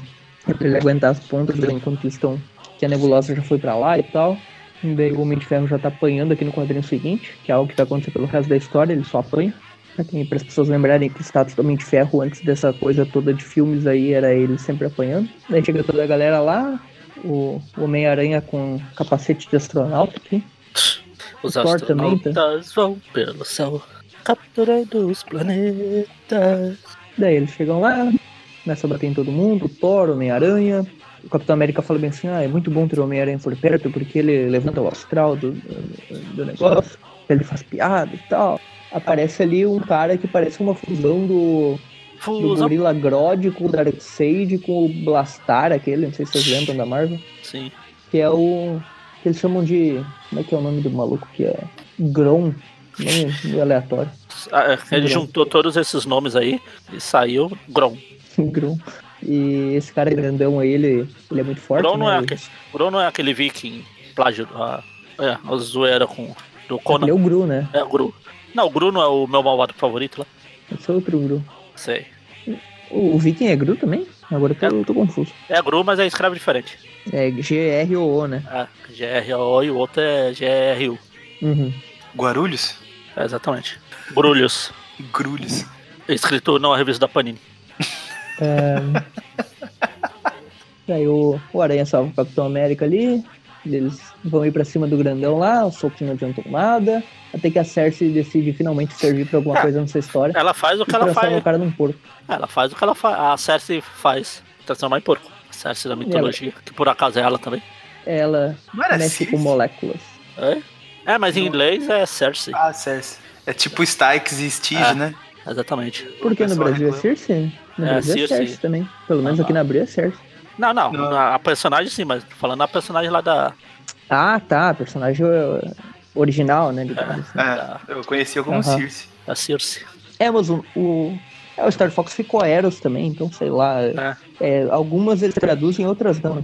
é pra ele aguentar as pontas enquanto estão. Que a Nebulosa já foi pra lá e tal. Daí o Homem de Ferro já tá apanhando aqui no quadrinho seguinte, que é algo que tá acontecendo pelo resto da história, ele só apanha. Para as pessoas lembrarem que o status do Homem de Ferro antes dessa coisa toda de filmes aí era ele sempre apanhando. Daí chega toda a galera lá, o Homem-Aranha com capacete de astronauta aqui. Os O Thor também, tá? astronautas vão pelo céu, capturando os planetas. Daí eles chegam lá, começam a bater em todo mundo, Thor, Homem-Aranha. O Capitão América fala bem assim, ah, é muito bom ter o Homem-Aranha por perto, porque ele levanta o astral do, do, do negócio, ele faz piada e tal. Aparece ali um cara que parece uma fusão do, do Fusão. Gorila Grodd com o Darkseid com o Blastar, aquele, não sei se vocês lembram da Marvel, Sim. que é o. que eles chamam de. Como é que é o nome do maluco que é? Grom. Nome meio aleatório. Ah, é, Ele Grom. juntou todos esses nomes aí e saiu Grom. [laughs] Grom. E esse cara grandão aí, ele, ele é muito forte. Não, né? é aquele, não é aquele viking plágio. A, é, a zoeira com, do Ele Conan. é o Gru, né? É o Gru. Não, o Gru não é o meu malvado favorito lá. Esse é outro Gru. Sei. O, o Viking é Gru também? Agora eu tô, eu tô confuso. É Gru, mas é escravo diferente. É G-R-O-O, né? É, GRO e o outro é GRU. Uhum. Guarulhos? É, exatamente. Brulhos. Grulhos. Escrito não a revista da Panini. É... Daí o, o Aranha salva o Capitão América ali. Eles vão ir pra cima do grandão lá, o soco não adiantou nada, até que a Cersei decide finalmente servir pra alguma Ah, coisa nessa história. Ela faz o que ela faz. o cara num porco. Ela faz o que ela faz. A Cersei faz. Transformar em porco. A Cersei da mitologia. Que por acaso é ela também. Ela mexe com moléculas. É, é mas em inglês é Cersei. Ah, Cersei. É tipo Stikes e Stige, Ah. né? Exatamente. Porque no pessoal Brasil é reclama. Cersei? No É, Brasil é Circe. Cersei também. Pelo menos Ah. aqui na Abril é Cersei. Não, não. Não. A a personagem sim, mas tô falando a personagem lá da. Ah, tá. Personagem uh, original, né? digamos assim. É, eu conhecia como Aham. Circe. da Circe. É, mas o, o, é, o Star Fox ficou Eros também, então sei lá. É. É, algumas eles traduzem, outras não.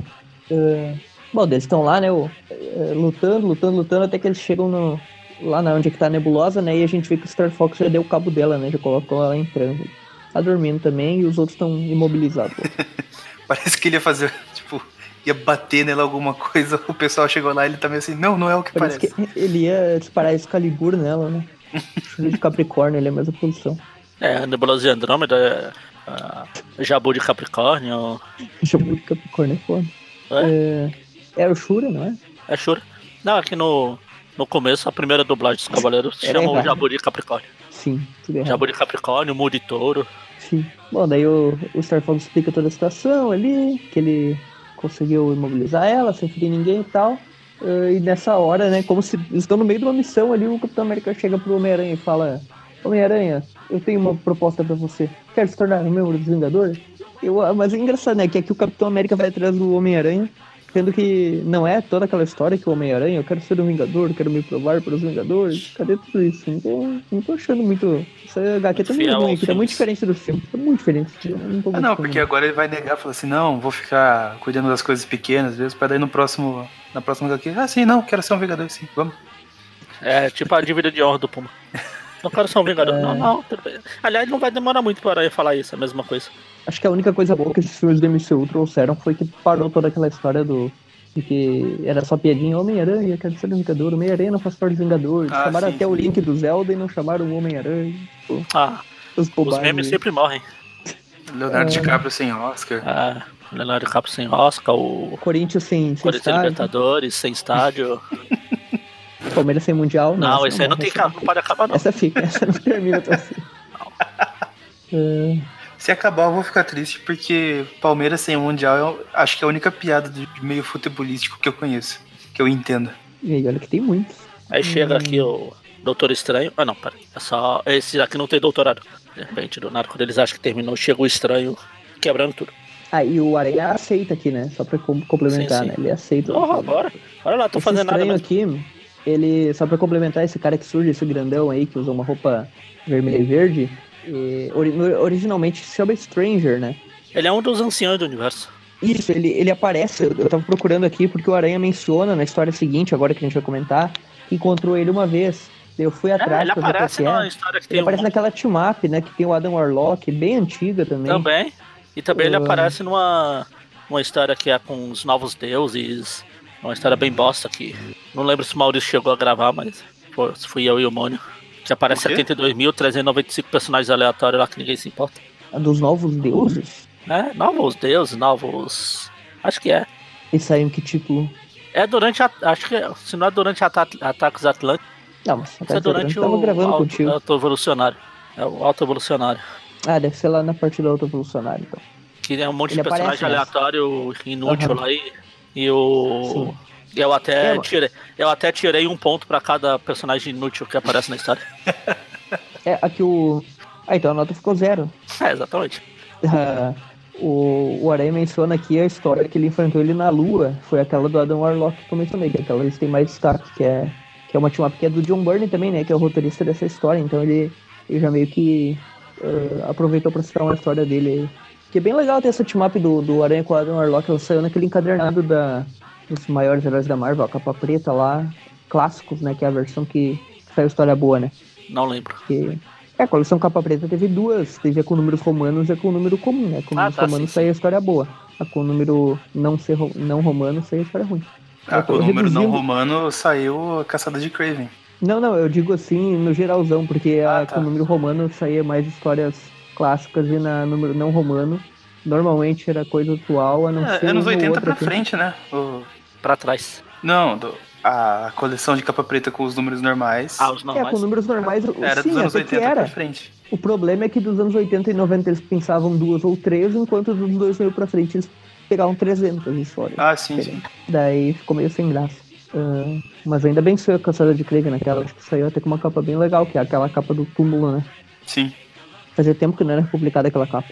É, bom, eles estão lá, né? o- é, lutando, lutando, lutando, até que eles chegam no, lá na onde é que tá a nebulosa, né? E a gente vê que o Star Fox já deu o cabo dela, né? Já colocou ela em transe. Tá dormindo também e os outros estão imobilizados. [laughs] Parece que ele ia fazer, tipo, ia bater nela alguma coisa. [laughs] O pessoal chegou lá e ele tá meio assim, não, não é o que Parece parece. que ele ia disparar Excalibur nela, né? [laughs] Filho de Capricórnio, ele é a mesma posição. É, a Nebulosa de Andrômeda, é, a Jabu de Capricórnio. Chamou de Capricórnio, é foda. É, é o Shura, não é? É Shura. Não, aqui no, no começo, a primeira dublagem dos Cavaleiros chama o errado. Jabu de Capricórnio. Sim, tudo errado. Jabu de Capricórnio, Mu de Touro. Sim. Bom, daí o, o Star Fox explica toda a situação ali, que ele conseguiu imobilizar ela sem ferir ninguém e tal. Eh, E nessa hora, né, como se estão no meio de uma missão ali, o Capitão América chega pro Homem-Aranha e fala: Homem-Aranha, eu tenho uma proposta pra você. Quer se tornar um membro dos Vingadores? Eu, ah, mas é engraçado, né? Que aqui o Capitão América vai atrás do Homem-Aranha, sendo que não é toda aquela história que o Homem-Aranha, eu quero ser um Vingador, quero me provar para os Vingadores. Cadê tudo isso? Não tô, não tô achando muito. Essa HQ tá muito ruim aqui, tá muito filme. diferente do filme. Tá muito diferente. Não, Ah, não, porque agora ele vai negar, falar assim, não, vou ficar cuidando das coisas pequenas, às vezes, pra daí no próximo, na próxima HQ, ah, sim, não, quero ser um Vingador, sim, vamos. É tipo a dívida de honra do Puma. [laughs] Não quero ser um Vingador. É. Não, não. Aliás, não vai demorar muito para Aranha falar isso, é a mesma coisa. Acho que a única coisa boa que esses filmes do MCU trouxeram foi que parou toda aquela história do. De que era só piadinha, Homem-Aranha, quero ser Vingador, Homem-Aranha não faz parte dos Vingadores. Ah, chamaram sim, até o sim. link do Zelda e não chamaram o Homem-Aranha. Ah, Os os memes sempre morrem. Leonardo É. DiCaprio sem Oscar. Ah, Leonardo Capo sem Oscar, o Corinthians sem, sem Corinthians estádio, Libertadores, sem estádio. [laughs] Palmeiras sem Mundial. Não, essa esse aí não tem não pode acabar, não. Essa fica, essa não termina tão assim. [laughs] É, Se acabar, eu vou ficar triste, porque Palmeiras sem Mundial, eu acho que é a única piada de meio futebolístico que eu conheço, que eu entendo. e aí, olha que tem muitos. Aí Hum. chega aqui o Doutor Estranho. Ah, não, pera. É só. Esse aqui não tem doutorado. De repente, do nada, quando eles acham que terminou, chega o estranho quebrando tudo. Aí o Aranha aceita aqui, né? Só pra com- complementar, Sim, sim. né? Ele aceita. Porra, bora. Olha lá, tô Esse fazendo nada mesmo. aqui, ele, só pra complementar, esse cara que surge, esse grandão aí, que usa uma roupa vermelha e verde, e, originalmente se chama Stranger, né? Ele é um dos anciãos do universo. Isso, ele, ele aparece, eu, tava procurando aqui, porque o Aranha menciona na história seguinte, agora que a gente vai comentar, que encontrou ele uma vez. Eu fui É, atrás ele ver qual aparece é. na história que Ele tem um aparece naquela team-up, né, que tem o Adam Warlock, bem antiga também. Também. E também ele Ah. aparece numa uma história que é com os novos deuses. Uma história bem bosta que. Não lembro se o Maurício chegou a gravar, mas foi, fui eu e o Mônio. Que aparece O quê? 72.395 personagens aleatórios lá que ninguém se importa. A dos novos deuses? É, novos deuses, novos. Acho que é. E saiu em que título? É durante a. Acho que é, se não é durante ata Ataques Atlânticos, Não, mas é durante o gravando auto, contigo. auto evolucionário. É o auto evolucionário. Ah, deve ser lá na parte do Auto Evolucionário, então. Que é um monte Ele de personagem nessa. aleatório, inútil Aham. lá e, e o. Sim. Eu até, É, tirei, eu até tirei um ponto pra cada personagem inútil que aparece na história. [laughs] É, aqui o. Ah, então a nota ficou zero. É, exatamente. Ah, [laughs] o, o Aranha menciona aqui a história que ele enfrentou ele na Lua. Foi aquela do Adam Warlock que eu mencionei, que é aquela que tem mais destaque, que é, que é uma team que é do John Byrne também, né? Que é o roteirista dessa história. Então ele, ele já meio que ah, aproveitou pra citar uma história dele aí. Que é bem legal ter essa team do, do Aranha com o Adam Warlock. Ela saiu naquele encadernado da, dos maiores heróis da Marvel, a capa preta lá, clássicos, né? Que é a versão que saiu história boa, né? Não lembro. Porque é, a coleção capa preta teve duas, teve a com números romanos e a com número comum, né? Com Ah, números tá, romanos saiu a história boa. A com número não, ser, ro- não romano saiu a história ruim. Ah, com o número não romano saiu a Caçada de Craven. Não, não, eu digo assim no geralzão, porque a Ah, tá. com número romano saía mais histórias clássicas e na número não romano normalmente era coisa atual, a não É, ser anos uma ou 80 outra pra que- frente, né? O- Pra trás. Não, do- a coleção de capa preta com os números normais Ah, os É, normais. com números normais, era sim, dos anos até que 80 pra era. frente. O problema é que dos anos 80 e 90 eles pensavam duas ou três, enquanto dos 2000 pra frente eles pegavam 300 histórias. Ah, sim, sim. Daí ficou meio sem graça. Ah, mas ainda bem que saiu a caçada de Craig naquela, acho que saiu até com uma capa bem legal, que é aquela capa do túmulo, né? Sim. Fazia tempo que não era publicada aquela capa.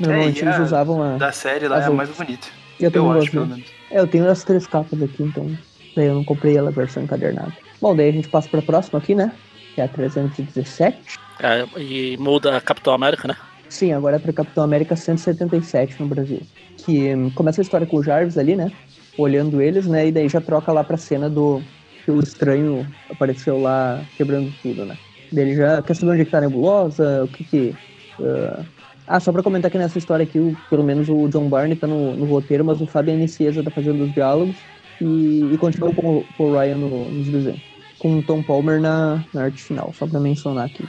Normalmente É, eles a- usavam a. Da série lá é a mais bonita. Eu Eu, acho, pelo menos. É, eu tenho as três capas aqui, então. Daí eu não comprei ela a versão encadernada. Bom, daí a gente passa pra próxima aqui, né? Que é a 317. É, e muda a Capitão América, né? Sim, agora é pra Capitão América 177 no Brasil. Que hum, começa a história com o Jarvis ali, né? Olhando eles, né? E daí já troca lá pra cena do que o estranho apareceu lá quebrando tudo, né? Daí ele já quer saber onde é que tá a nebulosa, o que que. ah, Ah, só pra comentar que nessa história aqui, o- pelo menos o John Barney tá no, no roteiro, mas o Fabian Nicieza tá fazendo os diálogos e, e continua com, o- com o Ryan no- nos desenhos. Com o Tom Palmer na, na arte final, só pra mencionar aqui.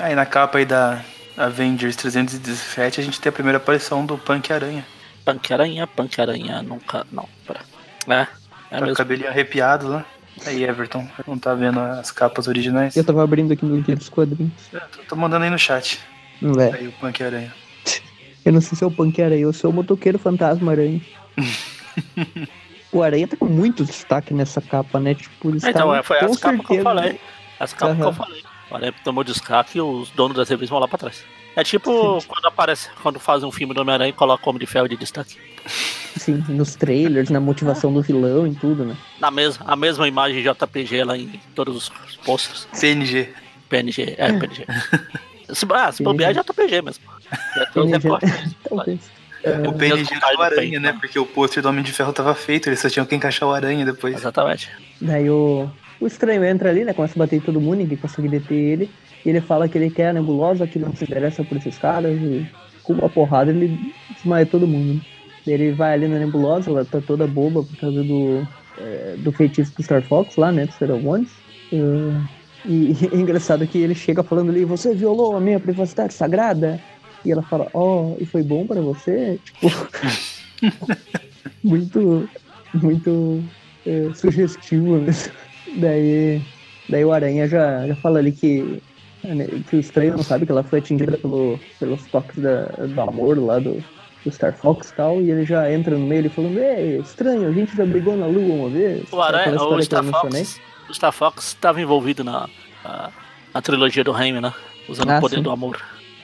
Aí na capa aí da Avengers 317 a gente tem a primeira aparição do Punk Aranha. Punk Aranha, Punk Aranha, nunca. Não, pera. É, é Tá mesmo. cabelinho arrepiado lá. Aí, Everton, não tá vendo as capas originais? Eu tava abrindo aqui no link dos quadrinhos. Eu tô, tô mandando aí no chat. Não é. Aí o Punk Aranha. Eu não sei se é o Punk Aranha ou se é o motoqueiro fantasma aranha. [laughs] o Aranha tá com muito destaque nessa capa, né? Tipo, eles Então, é, foi com as capas que eu falei. As capas que eu falei. O Aranha tomou destaque e os donos das revistas vão lá pra trás. É tipo quando aparece, quando fazem um filme do Homem-Aranha e coloca o Homem de Ferro de destaque. [laughs] Sim, nos trailers, na motivação do vilão e tudo, né? Na mesma, a mesma imagem JPG lá em todos os posters. PNG. PNG, é, PNG. [laughs] Se, ah, se bobear é JPG mesmo. Já tem os PNG. recortes. [laughs] Talvez. O PNG Mesmo do Aranha, né? Porque o pôster do Homem de Ferro tava feito, eles só tinham que encaixar o Aranha depois. Exatamente. Daí o, o estranho entra ali, né? Começa a bater em todo mundo, ninguém consegue deter ele. E ele fala que ele quer a nebulosa, que não se interessa por esses caras. E com uma porrada ele desmaia todo mundo. né? Ele vai ali na nebulosa, ela tá toda boba por causa do, é, do feitiço do Star Fox lá, né? Do Ones. É, e é engraçado que ele chega falando ali, você violou a minha privacidade sagrada. E ela fala, ó, e foi bom pra você? Tipo, [laughs] muito, muito é, sugestivo mesmo. Daí, daí o Aranha já, já fala ali que, né, que o estranho não sabe que ela foi atingida pelo, pelos toques da, do amor lá do, do Star Fox e tal, e ele já entra no meio ele falando, é estranho, a gente já brigou na lua uma vez. O Aranha, o Star. Fox, o Star Fox estava envolvido na, na, na trilogia do Raimi, né? Usando Ah, o poder sim. do amor.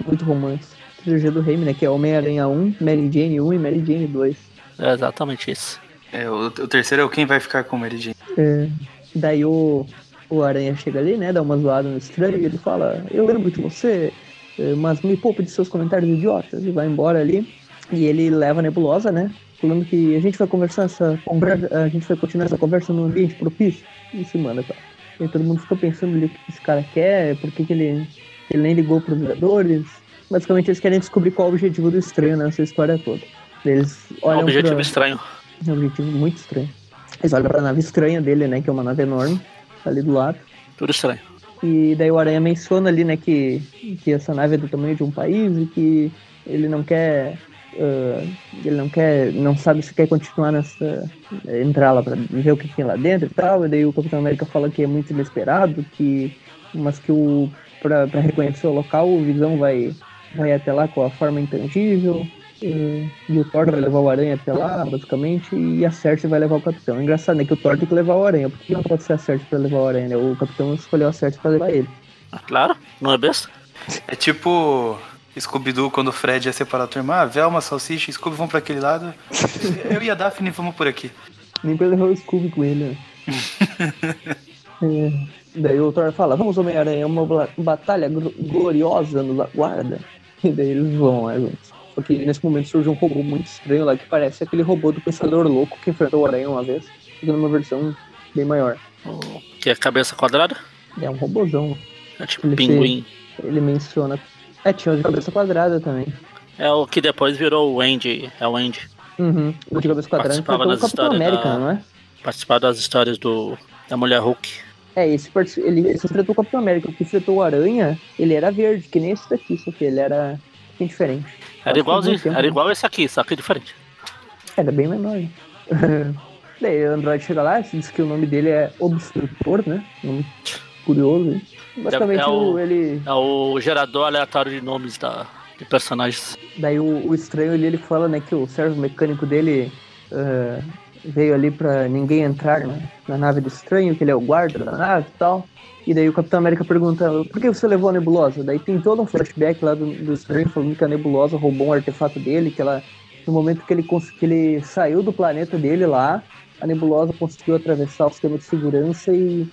Muito romance. Trilogia do Raimi, né? Que é Homem-Aranha 1, Mary Jane 1 e Mary Jane 2. É exatamente isso. É, o, o terceiro é o Quem Vai Ficar com Mary Jane. É, daí o, o Aranha chega ali, né? Dá uma zoada no estranho e ele fala, eu lembro de você, eh, mas me poupe de seus comentários idiotas. E vai embora ali. E ele leva a nebulosa, né? Falando que a gente vai conversar essa conversa, a gente vai continuar essa conversa num ambiente propício. E se manda, tá? E todo mundo fica pensando ali o que esse cara quer, por que, que ele, ele nem ligou pros Vingadores. Basicamente eles querem descobrir qual é o objetivo do estranho nessa história toda. Eles É um olham objetivo pra... estranho. É um objetivo muito estranho. Eles olham pra nave estranha dele, né? Que é uma nave enorme, ali do lado. Tudo estranho. E daí o Aranha menciona ali, né, que, que essa nave é do tamanho de um país e que ele não quer. Ah, ele não quer. não sabe se quer continuar nessa. entrar lá pra ver o que tem lá dentro e tal. E daí o Capitão América fala que é muito inesperado, que. mas que o. pra, pra reconhecer o local, o Visão vai, vai até lá com a forma intangível. E, e o Thor vai levar o Aranha até lá, basicamente, e a Cersei vai levar o Capitão. Engraçado, né? Que o Thor tem que levar o Aranha. Por que não pode ser a Cersei pra levar o Aranha? né? O Capitão escolheu a Cersei pra levar ele. Claro, não é besta? É tipo Scooby-Doo quando o Fred ia separar a turma. Ah, Velma, Salsicha e Scooby vão pra aquele lado. Eu e a Daphne vamos por aqui. Nem pra levar o Scooby com ele, né? [laughs] É, daí o Thor fala, vamos Homem-Aranha, é uma batalha gl- gloriosa nos aguarda. E daí eles vão lá juntos. Só que nesse momento surge um robô muito estranho lá, que parece aquele robô do Pensador Louco que enfrentou o Aranha uma vez. Que numa versão bem maior. Que é cabeça quadrada? É um robôzão. É tipo Ele pinguim. Ele menciona... É, tinha o de cabeça quadrada também. É o que depois virou o Andy. É o Andy. Uhum. O de cabeça quadrada Participava nas Capitão histórias América, da- não é? Participar das histórias do da Mulher Hulk. É, esse ele, esse enfrentou o Capitão América. O que enfrentou o Aranha, ele era verde, que nem esse daqui, só que ele era bem diferente. Era que muito era tempo. igual esse aqui, só que diferente. Era bem menor. né? [laughs] Daí o Android chega lá, diz que o nome dele é Obstrutor, né? Nome curioso. hein? Basicamente É o- ele. É o gerador aleatório de nomes da, de personagens. Daí o, o estranho ali, ele fala, né, que o servo mecânico dele ah, veio ali pra ninguém entrar na, na nave do estranho, que ele é o guarda da nave e tal. E daí o Capitão América pergunta, por que você levou a nebulosa? Daí tem todo um flashback lá do, do estranho falando que a nebulosa roubou um artefato dele, que ela. No momento que ele, que ele saiu do planeta dele lá, a nebulosa conseguiu atravessar o sistema de segurança e,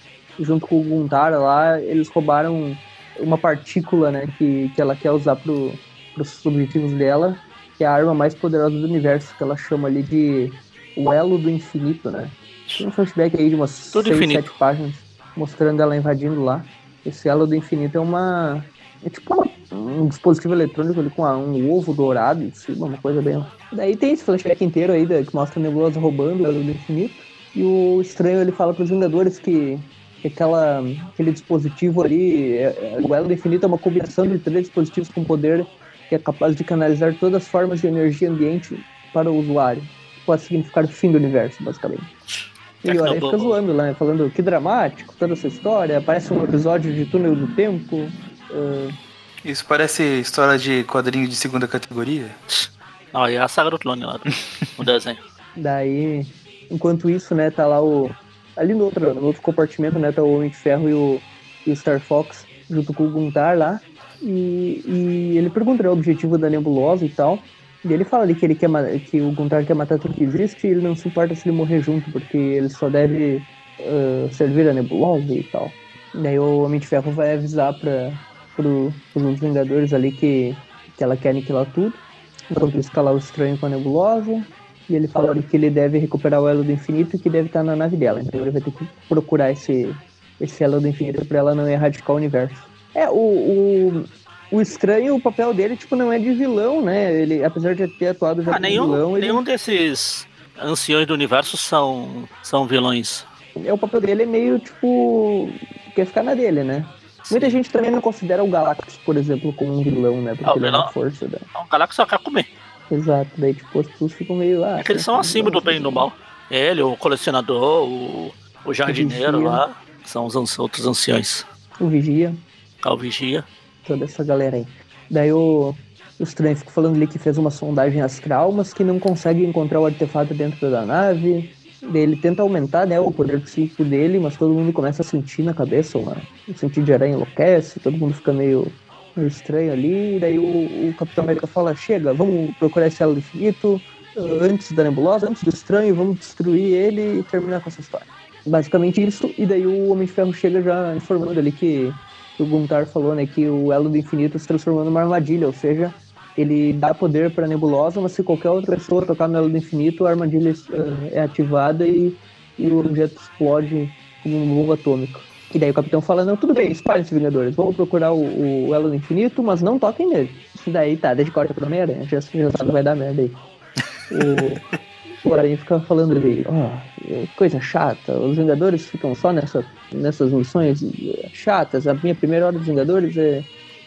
junto com o Guntara lá, eles roubaram uma partícula, né, que, que ela quer usar pro, pros objetivos dela, que é a arma mais poderosa do universo, que ela chama ali de o elo do infinito, né? Tem um flashback aí de umas Tudo seis, infinito. sete páginas, mostrando ela invadindo lá. Esse elo do infinito é uma... É tipo uma- um dispositivo eletrônico ali com a- um ovo dourado em cima, uma coisa bem... Daí tem esse flashback inteiro aí da- que mostra a Nebulosa roubando o elo do infinito. E o estranho, ele fala pros Vingadores que aquela, aquele dispositivo ali, é, é, o elo infinito é uma combinação de três dispositivos com poder que é capaz de canalizar todas as formas de energia ambiente para o usuário. Pode significar o fim do universo, basicamente. E o Aranha fica zoando lá, né, falando que dramático, toda essa história, parece um episódio de Túnel do Tempo. ah, Isso parece história de quadrinho de segunda categoria. Não, é a saga do clone lá, o [laughs] desenho. Daí, enquanto isso, né, tá lá o. Ali no outro, no outro compartimento, né, tá o Homem de Ferro e o, e o Star Fox, junto com o Guntar lá. E, e ele pergunta né, o objetivo da nebulosa e tal. E ele fala ali que, ele quer, que o Guntar quer matar tudo que existe e ele não se importa se ele morrer junto, porque ele só deve ah, servir a nebulosa e tal. Daí o Homem de Ferro vai avisar para outros Vingadores ali que, que ela quer aniquilar tudo. Enquanto isso, tá lá o estranho com a nebulosa. E ele fala ali que ele deve recuperar o elo do infinito e que deve estar na nave dela. Então ele vai ter que procurar esse, esse elo do infinito pra ela não erradicar o universo. É, o, o, o estranho, o papel dele, tipo, não é de vilão, né? Ele, apesar de ter atuado já Ah, nenhum, vilão, ele, nenhum desses anciões do universo são, são vilões. é, o papel dele é meio, tipo, quer ficar na dele, né? Muita gente também não considera o Galactus, por exemplo, como um vilão, né? Porque Ah, ele é uma força, né? O Galactus só quer comer. Exato, daí tipo, as pessoas ficam meio. Ah, É que eles são acima do bem e do mal. Ele, o colecionador, o, o jardineiro vigia. lá, são os an- outros anciões. O Vigia, Ah, O vigia. toda essa galera aí. Daí o, o estranho fica falando ali que fez uma sondagem astral, mas que não consegue encontrar o artefato dentro da nave. Daí ele tenta aumentar né, o poder psíquico dele, mas todo mundo começa a sentir na cabeça, uma, o sentido de aranha enlouquece, todo mundo fica meio, meio estranho ali. Daí o, o Capitão América fala: chega, vamos procurar esse elo infinito uh, antes da nebulosa, antes do estranho, vamos destruir ele e terminar com essa história. Basicamente isso, e daí o Homem de Ferro chega já informando ali que, que o Guntar falou, né, que o elo do infinito se transformou numa armadilha, ou seja, ele dá poder para nebulosa, mas se qualquer outra pessoa tocar no elo do infinito, a armadilha uh, é ativada e, e o objeto explode como um bomba atômico. E daí o capitão fala, não, tudo bem, espalhem-se, Vingadores, vamos procurar o, o elo do infinito, mas não toquem nele. E daí tá, desde corta pro Homem-Aranha, já, já sabe que vai dar merda aí. O, o Aranha fica falando ali, ó, é coisa chata, os Vingadores ficam só nessa, nessas missões chatas, a minha primeira hora dos Vingadores é,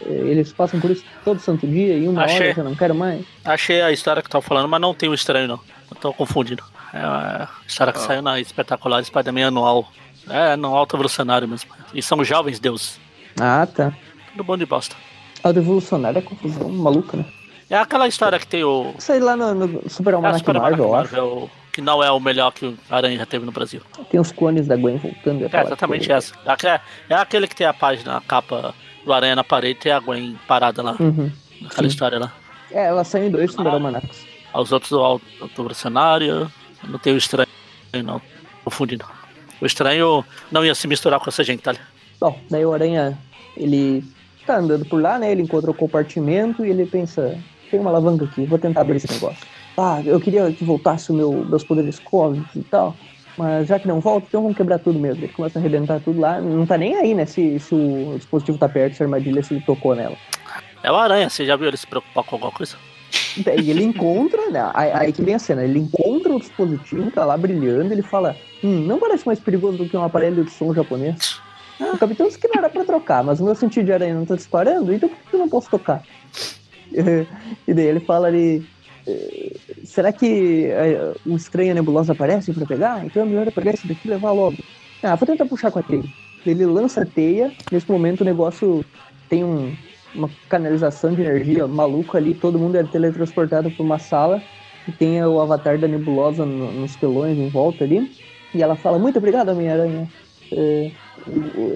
é, eles passam por isso todo santo dia e uma hora Achei. eu já não quero mais. Achei a história que eu tava falando, mas não tem o estranho, não. Eu tô confundindo. É a história que Ah. saiu na espetacular Spider-Man anual. É, no alto evolucionário mesmo. E são jovens deuses. Ah, tá. Tudo bom de bosta. Auto evolucionário é confusão maluca, né? É aquela história que tem o. Aí lá no, no Super É a Almanac Super Marvel, eu Marvel, acho. Que não é o melhor que o Aranha já teve no Brasil. Tem os clones da Gwen voltando. É aquela exatamente coisa. essa. É É aquele que tem a página, a capa do Aranha na parede e a Gwen parada lá. Uhum. Aquela Sim. história lá. É, ela saiu em dois Super Ah. Almanacs. Os outros do alto evolucionário. Não tem o estranho, não. Confundindo. O estranho não ia se misturar com essa gente, tá? Bom, daí o Aranha, ele tá andando por lá, né? Ele encontra o compartimento e ele pensa, tem uma alavanca aqui, vou tentar abrir esse negócio. Ah, eu queria que voltasse o meu, meus poderes cósmicos e tal, mas já que não volta, então vamos quebrar tudo mesmo. Ele começa a arrebentar tudo lá, não tá nem aí, né? Se, se o dispositivo tá perto, se a armadilha, se ele tocou nela. É o Aranha, você já viu ele se preocupar com alguma coisa? Daí ele encontra, né? Aí, que vem a cena, ele encontra o dispositivo, tá lá brilhando, ele fala, hum, não parece mais perigoso do que um aparelho de som japonês. O capitão disse que não era pra trocar, mas o meu sentido de aranha não tá disparando, então por que eu não posso tocar? [laughs] e daí ele fala ali, eh, será que é, o estranho e a nebulosa aparecem pra pegar? Então é melhor eu pegar esse daqui e levar logo. Ah, vou tentar puxar com a teia. Ele lança a teia, nesse momento o negócio tem um, uma canalização de energia maluca ali, todo mundo é teletransportado para uma sala e tem o avatar da nebulosa no, nos telões em volta ali. E ela fala, muito obrigado, Homem-Aranha. É,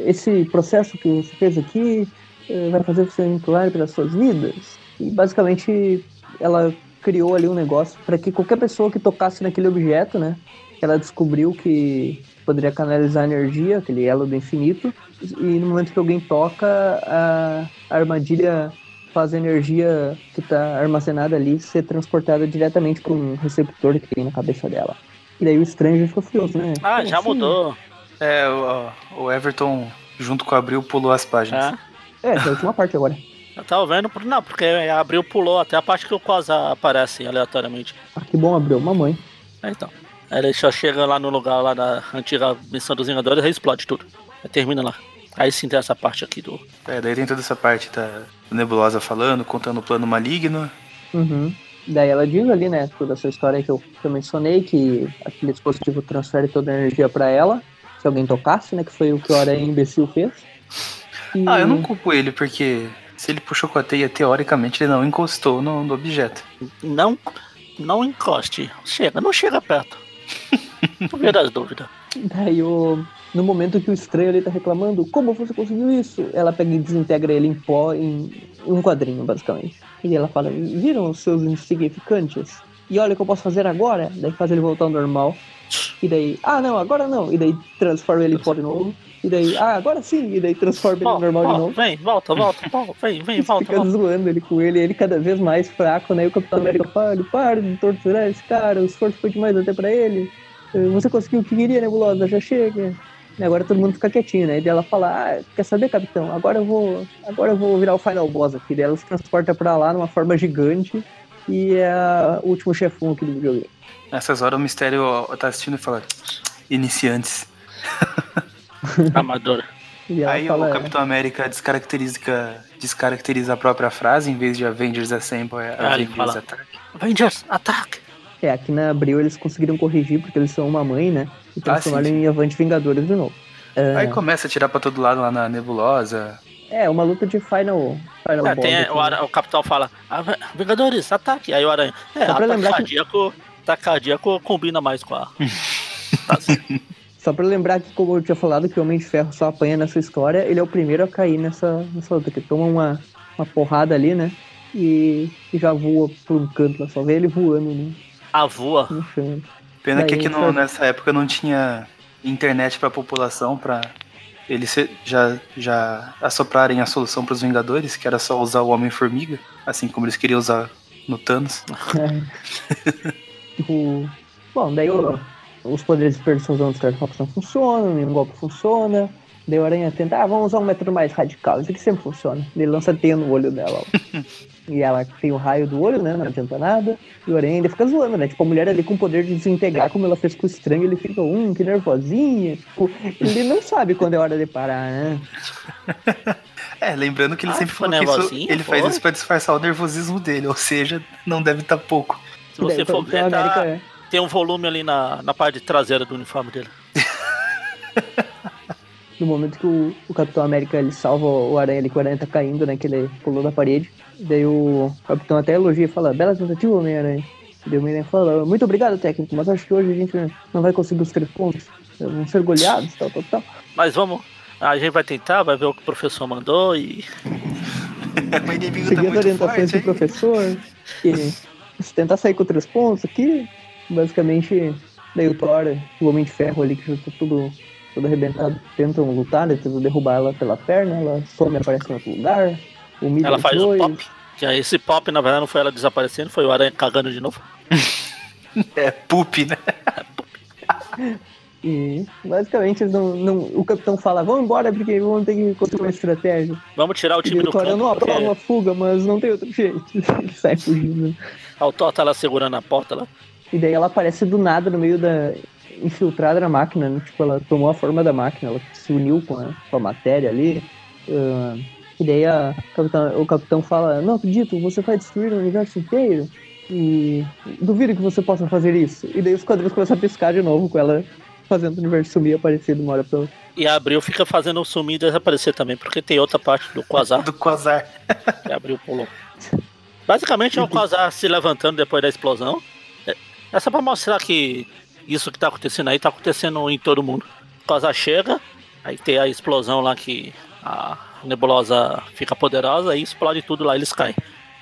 esse processo que você fez aqui é, vai fazer você implorar pelas suas vidas. E basicamente ela criou ali um negócio para que qualquer pessoa que tocasse naquele objeto, né? Ela descobriu que poderia canalizar energia, aquele elo do infinito, e no momento que alguém toca, a, armadilha faz a energia que está armazenada ali ser transportada diretamente para um receptor que tem na cabeça dela. E daí o Stranger ficou furioso, né? Ah, Como já assim? mudou. É, o, o Everton, junto com o Abril, pulou as páginas. É. É, essa é a última parte agora. Eu tava vendo, não, porque abriu, pulou até a parte que o Quasar aparece aleatoriamente. Ah, que bom, abriu. Mamãe. É, então. Aí ele só chega lá no lugar lá da antiga missão dos Vingadores e explode tudo. Aí termina lá. Aí sim tem essa parte aqui do. É, daí tem toda essa parte da Nebulosa falando, contando o plano maligno. Uhum. Daí ela diz ali, né, toda essa história que eu, que eu mencionei, que aquele dispositivo transfere toda a energia pra ela, se alguém tocasse, né, que foi o que o Aranha [laughs] imbecil fez. E- Ah, eu não culpo ele, porque se ele puxou com a teia, teoricamente ele não encostou no, no objeto. Não. Não encoste. Chega, não chega perto. [laughs] Vê das dúvidas. Daí o, no momento que o estranho ali tá reclamando, como você conseguiu isso? Ela pega e desintegra ele em pó em, em um quadrinho, basicamente. E ela fala, viram os seus insignificantes? E olha o que eu posso fazer agora? Daí faz ele voltar ao normal. E daí, ah não, agora não. E daí transforma ele em pó de novo. E daí, ah, agora sim. E daí transforma ele no normal de novo. Vem, volta, volta, [laughs] volta, vem, vem, volta, Fica volta. zoando ele com ele, ele cada vez mais fraco, né? E o Capitão América fala, para de torturar esse cara, o esforço foi demais até pra ele. Eh, Você conseguiu o que queria, Nebulosa, já chega. E agora todo mundo fica quietinho, né? E daí ela fala, ah, quer saber, capitão? Agora eu vou. Agora eu vou virar o final boss aqui. Daí ela se transporta pra lá numa forma gigante e é a- o último chefão aqui do videogame. Nessas horas o mistério tá assistindo e fala: Iniciantes. [laughs] Amadora. E ela Aí fala, o Capitão América descaracteriza, descaracteriza a própria frase, em vez de Avengers Assemble, é Ah, Avengers fala. Attack. Avengers, ataque! É, aqui na Abril eles conseguiram corrigir porque eles são uma mãe, né? E transformaram sim. em Avante Vingadores de novo. É, Aí começa a tirar pra todo lado lá na nebulosa. é uma luta de final, final É, tem, aqui, o, né? Ara- o capitão fala, "Ave- Vingadores, ataque! Aí o Aranha, é, Só pra lembrar que- cardíaco, ataque cardíaco combina mais com a... [laughs] Tá. Só pra lembrar que, como eu tinha falado, que o Homem de Ferro só apanha nessa história, ele é o primeiro a cair nessa, nessa luta, que toma uma, uma porrada ali, né? E, e já voa por um canto lá, só vê ele voando no, a no chão. Pena que Daí, aqui no- nessa época não tinha internet pra população pra eles já, já assoprarem a solução pros Vingadores, que era só usar o Homem-Formiga, assim como eles queriam usar no Thanos. [laughs] O- Bom, daí o- os poderes de persuasão dos Triceratops não funcionam, nenhum golpe funciona. Daí o Aranha tenta, ah, vamos usar um método mais radical, isso aqui sempre funciona. Ele lança teia no olho dela. [laughs] e ela tem o raio do olho, né? Não adianta nada. E o Aranha ainda fica zoando, né? Tipo, a mulher ali com o poder de desintegrar, como ela fez com o estranho, ele fica, hum, que nervosinha. Tipo, ele não sabe quando é hora de parar, né? [laughs] É, lembrando que ele Ah, sempre falou que isso, ele faz isso pra disfarçar o nervosismo dele, ou seja, não deve estar pouco. Se você Daí, for Capitão ver, tá- América é- tem um volume ali na, na parte traseira do uniforme dele. [laughs] no momento que o, o Capitão América ele salva o Aranha ali, que o Aranha tá caindo, né? Que ele pulou da parede. Daí o Capitão até elogia e fala, bela tentativa, Homem-Aranha. E daí o Homem-Aranha fala, muito obrigado, técnico, mas acho que hoje a gente não vai conseguir os três pontos. Vamos ser goleados, tal, tal, tal. Mas vamos, a gente vai tentar, vai ver o que o professor mandou e... [laughs] o inimigo tá Seguindo muito orientações forte, do professor. E se tentar sair com três pontos aqui, basicamente, daí o Thor, o Homem de Ferro ali, que já tá tudo, tudo arrebentado, tentam lutar, né, tentam derrubar ela pela perna, ela some e aparece em outro lugar. Humilha Ela faz o pop. Que aí esse pop, na verdade, não foi ela desaparecendo, foi o Aranha cagando de novo. É poop, né? E basicamente eles não, não, o capitão fala, vamos embora porque vamos ter que construir uma estratégia. Vamos tirar o time do eu não campo, aprovo uma porque fuga, mas não tem outro jeito. [laughs] Ele sai fugindo. o Thor tá lá segurando a porta lá. E daí ela aparece do nada no meio da. infiltrada na máquina, né? Tipo, ela tomou a forma da máquina, ela se uniu com a, com a matéria ali. ah, e daí a capitã- o capitão fala, não acredito, você vai destruir o universo inteiro. E duvido que você possa fazer isso. E daí os quadrinhos começam a piscar de novo com ela fazendo o universo sumir e aparecer de uma hora pra outra. E a Abril fica fazendo sumir e desaparecer também, porque tem outra parte do Quasar [laughs] Do Quasar. que a Abril pulou. Basicamente é o Quasar se levantando depois da explosão. É é só pra mostrar que isso que tá acontecendo aí tá acontecendo em todo mundo. O Quasar chega, aí tem a explosão lá que a nebulosa fica poderosa e explode tudo lá, eles caem.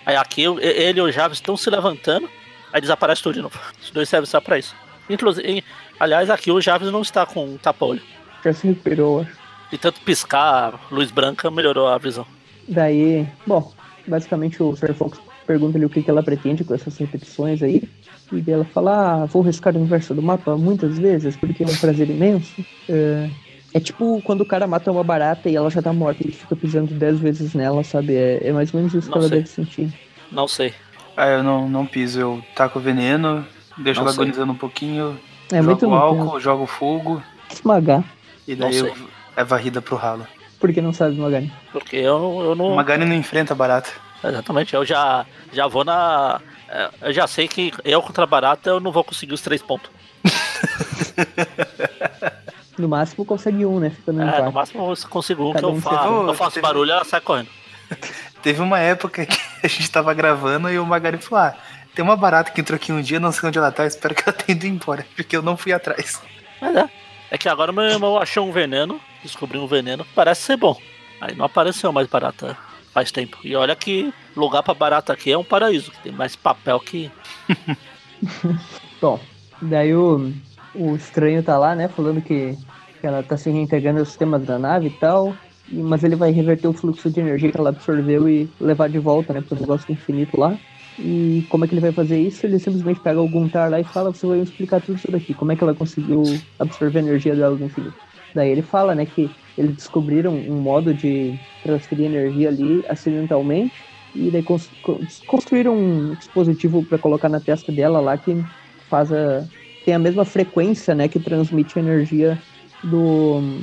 Aí aqui ele e o Javes estão se levantando, aí desaparece tudo de novo. [laughs] Os dois servem só pra isso. Inclusive, aliás, aqui o Javes não está com um tapa-olho. Já se recuperou, acho. De tanto piscar, luz branca melhorou a visão. Daí, bom, basicamente o Sr. Fox pergunta-lhe o que, que ela pretende com essas repetições aí. E ela fala, ah, vou riscar o universo do mapa muitas vezes, porque é um prazer imenso. É, é tipo quando o cara mata uma barata e ela já tá morta e ele fica pisando dez vezes nela, sabe? É, é mais ou menos isso que Não ela sei. deve sentir. Não sei. Ah, eu não, não piso, eu taco veneno, deixo Não ela sei. agonizando um pouquinho, É muito jogo não álcool, jogo fogo, esmagar, e daí eu, é varrida pro ralo. porque não sabe esmagar. Porque eu, eu não. O Magani não enfrenta barata. Exatamente, eu já, já vou na. é, Eu já sei que eu contra a barata eu não vou conseguir os três pontos. [laughs] No máximo consegue um, né? Fica no É, no máximo eu consigo um que eu um faço. você- Eu faço Teve- barulho ela sai correndo. [laughs] Teve uma época que [laughs] a gente tava gravando e o Magari falou: Ah, tem uma barata que entrou aqui um dia, não sei onde ela tá, espero que ela tenha ido embora, porque eu não fui atrás. Mas é. É que agora meu irmão achou um veneno, descobriu um veneno, que parece ser bom. Aí não apareceu mais barata faz tempo. E olha que lugar pra barata aqui é um paraíso, que tem mais papel que. [laughs] Bom, daí o, o estranho tá lá, né? Falando que, que ela tá se reintegrando aos sistemas da nave e tal. e- Mas ele vai reverter o fluxo de energia que ela absorveu e levar de volta, né? Pro negócio infinito lá. E como é que ele vai fazer isso? Ele simplesmente pega o Guntar lá e fala: Você vai explicar tudo isso daqui. Como é que ela conseguiu absorver a energia dela do infinito? Daí ele fala, né? Que eles descobriram um modo de transferir energia ali acidentalmente. E daí cons- cons- construíram um dispositivo para colocar na testa dela lá que faz a, tem a mesma frequência, né, que transmite a energia do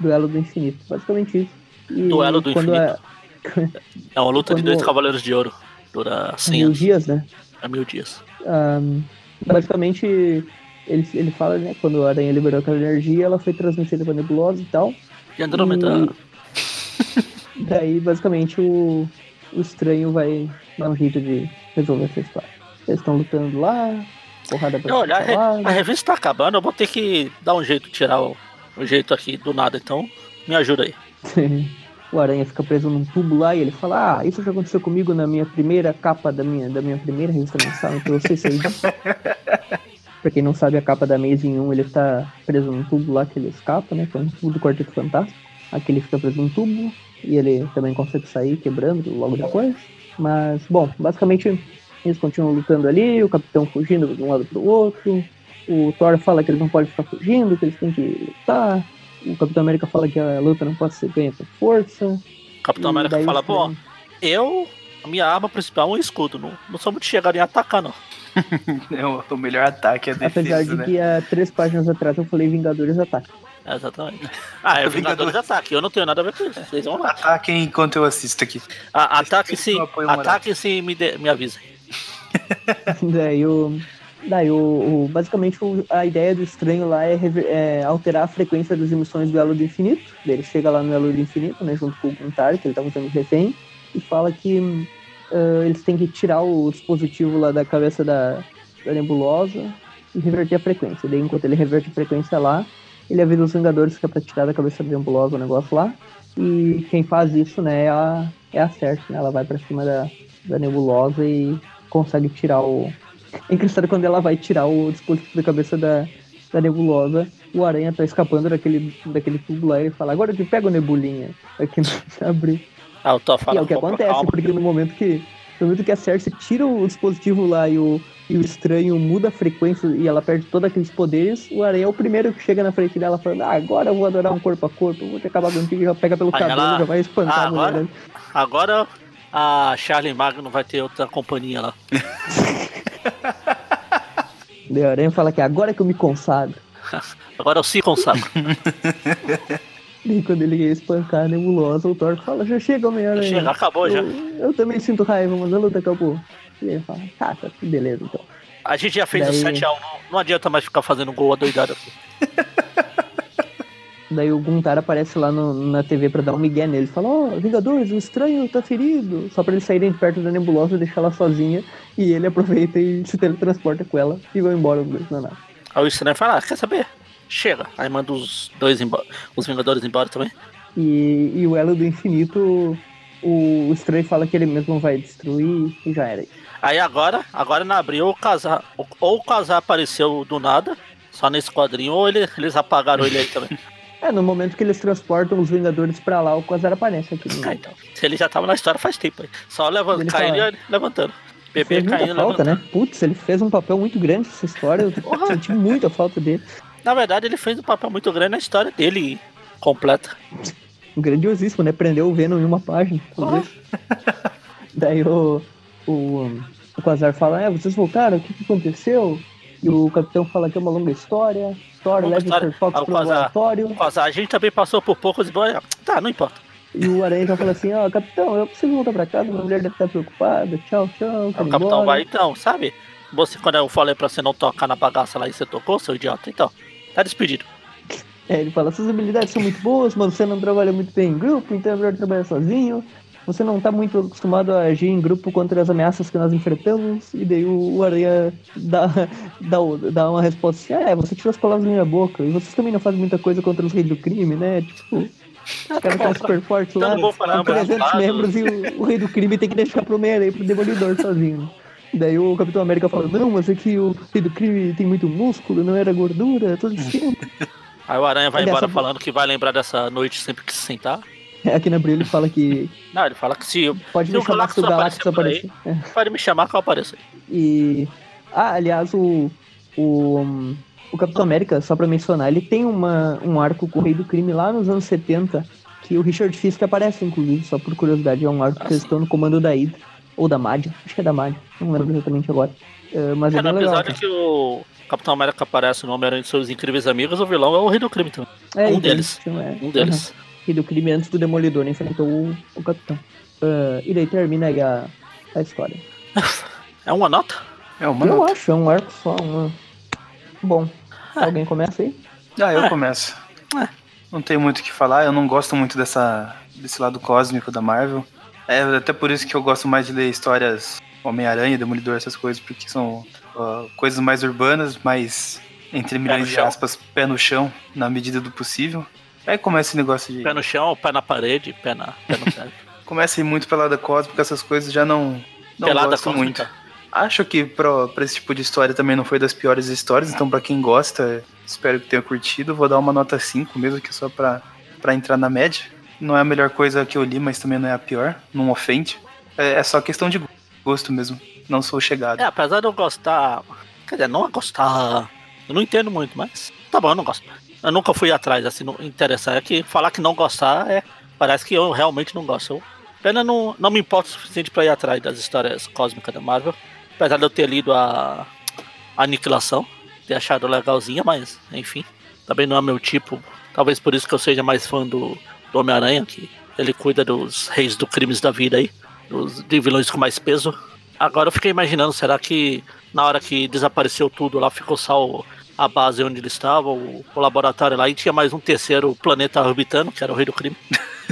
duelo do infinito. Basicamente isso. E Duelo do quando infinito. É uma luta de Quando- dois cavaleiros de ouro. Dura É, 100 mil anos. dias, né? É mil dias. Ahn, basicamente, ele, ele fala, né, quando a aranha liberou aquela energia, ela foi transmitida pra nebulosa e tal. E Andrômeda. [laughs] Daí, basicamente, o, o estranho vai dar um jeito de resolver essa história. Eles estão lutando lá, porrada pra Olha, a, revista tá acabando, eu vou ter que dar um jeito, tirar o, o jeito aqui do nada, então me ajuda aí. [laughs] o Aranha fica preso num tubo lá e ele fala: Ah, isso já aconteceu comigo na minha primeira capa da minha, da minha primeira revista mensal, então você sei disso. [laughs] pra quem não sabe, a capa da Amazing 1 ele tá preso num tubo lá que ele escapa, né? Que é um tubo do Quarteto Fantástico. Aqui ele fica preso num tubo e ele também consegue sair quebrando logo depois. Mas, bom, basicamente eles continuam lutando ali, o capitão fugindo de um lado pro outro. O Thor fala que eles não podem ficar fugindo, que eles têm que lutar. O Capitão América fala que a luta não pode ser ganha por força. O Capitão América fala, o pô, eu, a minha arma principal é um escudo, não, não sou muito chegado em atacar, não. [laughs] É o, o melhor ataque é a Apesar defesa, de né? que há três páginas atrás eu falei Vingadores Ataque. É, exatamente. Ah, é [laughs] Vingadores Ataque, eu não tenho nada a ver com isso, vocês vão lá. Ataquem enquanto eu assisto aqui. Ataque se, o moral. ataque se me, de, me avisem. [laughs] daí o. Daí o, o- basicamente o- a ideia do estranho lá é, rever- é alterar a frequência das emissões do Elo do Infinito. Daí ele chega lá no Elo do Infinito, né, junto com o Guntar, que ele tá usando refém, e fala que ah, eles têm que tirar o dispositivo lá da cabeça da, da nebulosa e reverter a frequência. Daí enquanto ele reverte a frequência lá, ele avisa os Vingadores que é pra tirar da cabeça da nebulosa o negócio lá. E quem faz isso, né, é a, é a Cersei, né? Ela vai pra cima da, da nebulosa e consegue tirar o. É engraçado quando ela vai tirar o dispositivo da cabeça da, da nebulosa, o aranha tá escapando daquele, daquele tubo lá e ele fala, agora eu te pego nebulinha. Aqui não [laughs] abriu. Ah, eu tô E é falando. o que acontece, porque no momento que. No momento que a Cersei tira o dispositivo lá e o, e o estranho muda a frequência e ela perde todos aqueles poderes, o aranha é o primeiro que chega na frente dela falando, ah, agora eu vou adorar um corpo a corpo, vou te acabar contigo, já pega pelo Aí cabelo, ela- já vai espantar Ah, a mulher. agora? Agora a Charlie Magno vai ter outra companhia lá. [laughs] Daí o aranha fala que agora que eu me consagro. [laughs] Agora eu se consagro. [laughs] E quando ele ia espancar a nebulosa, o Thor fala, já chega, Homem-Aranha. Chega, acabou já. Eu, eu também sinto raiva, mas a luta acabou. E ele fala, tá, tá, beleza então. A gente já fez Daí- o 7x1, não, não adianta mais ficar fazendo gol adoidado assim. Daí o Guntar aparece lá no- na TV pra dar um migué nele. Fala, ó, Vingadores, o estranho tá ferido. Só pra eles saírem de perto da nebulosa, deixar ela sozinha. E ele aproveita e se teletransporta com ela e vão embora os dois na nave. Aí o estranho fala, ah, quer saber? Chega. Aí manda os dois embora, os Vingadores embora também. E, e o Elo do Infinito, o, o estranho fala que ele mesmo vai destruir e já era. Aí agora, agora na abril, o casar, ou o casar apareceu do nada, só nesse quadrinho, ou ele- eles apagaram ele aí também. [laughs] É, no momento que eles transportam os Vingadores pra lá, o Quasar aparece aqui. Ah, então. Se ele já tava na história faz tempo aí. Só Ele caindo fala- e levantando. Bebê Fez muita caindo e falta, levantando. né? Putz, ele fez um papel muito grande nessa história. Eu Porra. senti muita falta dele. Na verdade, ele fez um papel muito grande na história dele completa. Grandiosíssimo, né? Prendeu o Venom em uma página. tudo isso. Daí o, o, o Quasar fala, é, vocês voltaram, o que, que aconteceu? E o capitão fala que é uma longa história. Longa leva o história. Sr. Fox Ah, o pro laboratório. A gente também passou por poucos e Tá, não importa. E o Aranha fala assim, ó, capitão, eu preciso voltar pra casa, minha mulher deve estar preocupada. Tchau, tchau, quero o capitão embora. vai, então, sabe? Você, quando eu falei pra você não tocar na bagaça lá e você tocou, seu idiota, então, tá despedido. É, ele fala, suas habilidades são muito boas, mas você não trabalha muito bem em grupo, então é melhor trabalhar sozinho. Você não tá muito acostumado a agir em grupo contra as ameaças que nós enfrentamos. E daí o, o Aranha dá, [laughs] dá, dá uma resposta assim, ah, é, você tirou as palavras da minha boca. E vocês também não fazem muita coisa contra os reis do crime, né? Tipo, os caras estão super fortes lá, com ambos 300 lados. membros e o, o rei do crime tem que deixar pro Homem-Aranha, pro Demolidor sozinho. Daí o Capitão América fala, não, mas aqui o rei do crime tem muito músculo, não era gordura, é todo esquema. Aí o Aranha vai embora falando que vai lembrar dessa noite sempre que se sentar. [laughs] Aqui na Brilho ele fala que Não, ele fala que se pode Se me chamar se o Galactus aparecer aparecer. É. pode me chamar que eu apareço. E. Ah, aliás, o. O, um, o Capitão América, só pra mencionar, ele tem uma, um arco com o Rei do Crime lá nos anos 70, que o Richard Fisk aparece, inclusive, só por curiosidade. É um arco que eles estão no comando da Hydra, ou da Madia, acho que é da Madia, não lembro exatamente agora. É, mas é, É, bem legal. episódio que o Capitão América aparece no Homem-Aranha de seus incríveis amigos, o vilão é o Rei do Crime também. É, um então, deles. então é. Um deles. Aham. Rei do Crime antes do Demolidor enfrentou o, o Capitão. Ah, e daí termina aí a, a história. É uma nota? É uma Eu nota. acho, é um arco só. Uma... Bom, Ah. alguém começa aí? Ah, eu É. começo. É. Não tenho muito o que falar, eu não gosto muito dessa, desse lado cósmico da Marvel. É até por isso que eu gosto mais de ler histórias Homem-Aranha, Demolidor, essas coisas, porque são ó, coisas mais urbanas, mais, entre milhões de aspas, pé no chão, na medida do possível. Aí começa esse negócio de. Pé no chão, pé na parede, pé, na, pé no teto. [laughs] Começa a ir muito pra lado cósmico, essas coisas já não. Não Pelada gosto cósmica. muito. Acho que pra, pra esse tipo de história também não foi das piores histórias, então pra quem gosta, espero que tenha curtido. Vou dar uma nota 5, mesmo que só pra, pra entrar na média. Não é a melhor coisa que eu li, mas também não é a pior, não ofende. É, é só questão de gosto mesmo, não sou chegado. É, apesar de eu gostar. Quer dizer, não é gostar. Eu não entendo muito, mas. Tá bom, eu não gosto. Eu nunca fui atrás, assim, não interessar. É que falar que não gostar é. Parece que eu realmente não gosto. Eu pena não, não me importa o suficiente pra ir atrás das histórias cósmicas da Marvel. Apesar de eu ter lido a. a Aniquilação, ter achado legalzinha, mas, enfim. Também não é meu tipo. Talvez por isso que eu seja mais fã do, do Homem-Aranha, que ele cuida dos reis do crimes da vida aí. Dos de vilões com mais peso. Agora eu fiquei imaginando, será que na hora que desapareceu tudo lá, ficou só o- a base onde ele estava, o, o laboratório lá, e tinha mais um terceiro planeta orbitando, que era o rei do crime.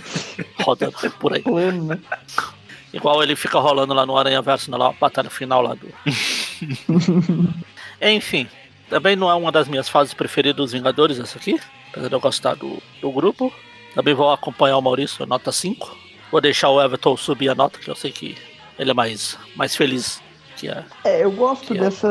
[laughs] Rodando por aí. Plano, né? Igual ele fica rolando lá no Aranha Verso, na batalha final lá do. [laughs] Enfim, também não é uma das minhas fases preferidas dos Vingadores, essa aqui. Apesar de eu gostar do, do grupo. Também vou acompanhar o Maurício, nota 5. Vou deixar o Everton subir a nota, que eu sei que ele é mais, mais feliz que a. É, eu gosto dessa.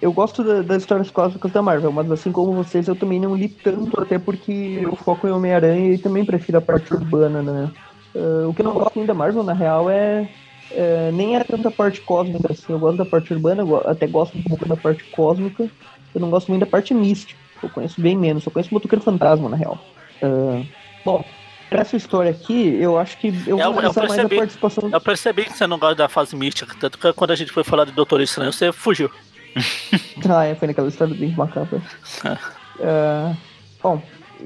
Eu gosto da- das histórias cósmicas da Marvel, mas assim como vocês, eu também não li tanto, até porque eu foco em Homem-Aranha e também prefiro a parte urbana, né? Ah, o que eu não gosto muito da Marvel, na real, é. é, nem é tanta parte cósmica, assim. Eu gosto da parte urbana, até gosto um pouco da parte cósmica. Eu não gosto muito da parte mística. Eu conheço bem menos, eu conheço o Motoqueiro Fantasma, na real. Ah, bom, essa história aqui, eu acho que eu Eu- vou eu analisar mais a percebi. participação. Eu percebi que você não gosta da fase mística, tanto que quando a gente foi falar de Doutor Estranho, você fugiu. [laughs] Ah, é, foi naquela história do Macabro. É. É, bom, uh,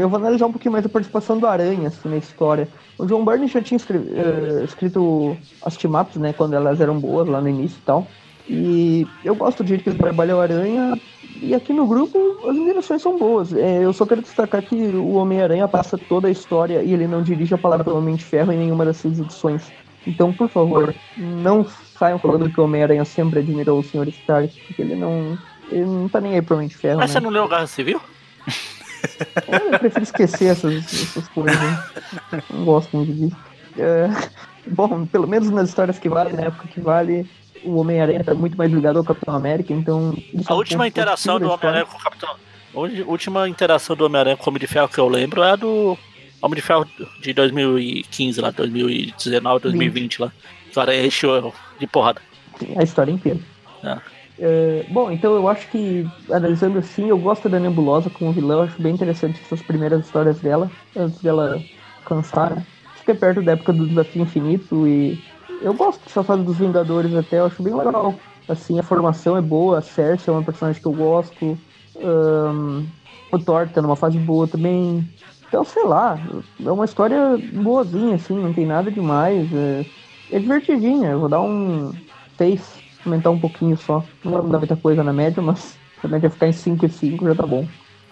eu vou analisar um pouquinho mais a participação do Aranha assim, na história. O John Byrne já tinha escri uh, escrito as team-ups, né, quando elas eram boas lá no início e tal. E eu gosto do jeito que ele trabalha o Aranha. E aqui no grupo as interações são boas. É, eu só quero destacar que o Homem-Aranha passa toda a história e ele não dirige a palavra Homem de Ferro em nenhuma dessas edições. Então, por favor, não saiam falando que o Homem-Aranha sempre admirou o Sr. Stark, porque ele não. Ele não tá nem aí pro Homem de Ferro. Mas né? você não leu Guerra Civil? Eu prefiro esquecer essas, essas coisas. Né? Não gosto muito disso. É, bom, pelo menos nas histórias que vale, na época que vale, o Homem-Aranha tá muito mais ligado ao Capitão América, então. A última interação do Homem-Aranha com o Capitão. A última interação do Homem-Aranha com o Homem de Ferro que eu lembro é a do Homem de Ferro de 2015, lá, 2019, 2020 lá. Agora é encheu de porrada. A história inteira. É. É, bom, então eu acho que, analisando assim, eu gosto da Nebulosa como vilã, eu acho bem interessante essas primeiras histórias dela, antes dela cansar, né? Fica perto da época do Desafio Infinito e eu gosto dessa fase dos Vingadores até, eu acho bem legal. Assim, a formação é boa, a Cersei é uma personagem que eu gosto, um, o Thor tá numa fase boa também. Então, sei lá, é uma história boazinha, assim, não tem nada demais. É, é divertidinha, eu vou dar um 6 aumentar um pouquinho só. Não vai mudar muita coisa na média, mas a média ficar em 5 e 5 já tá bom.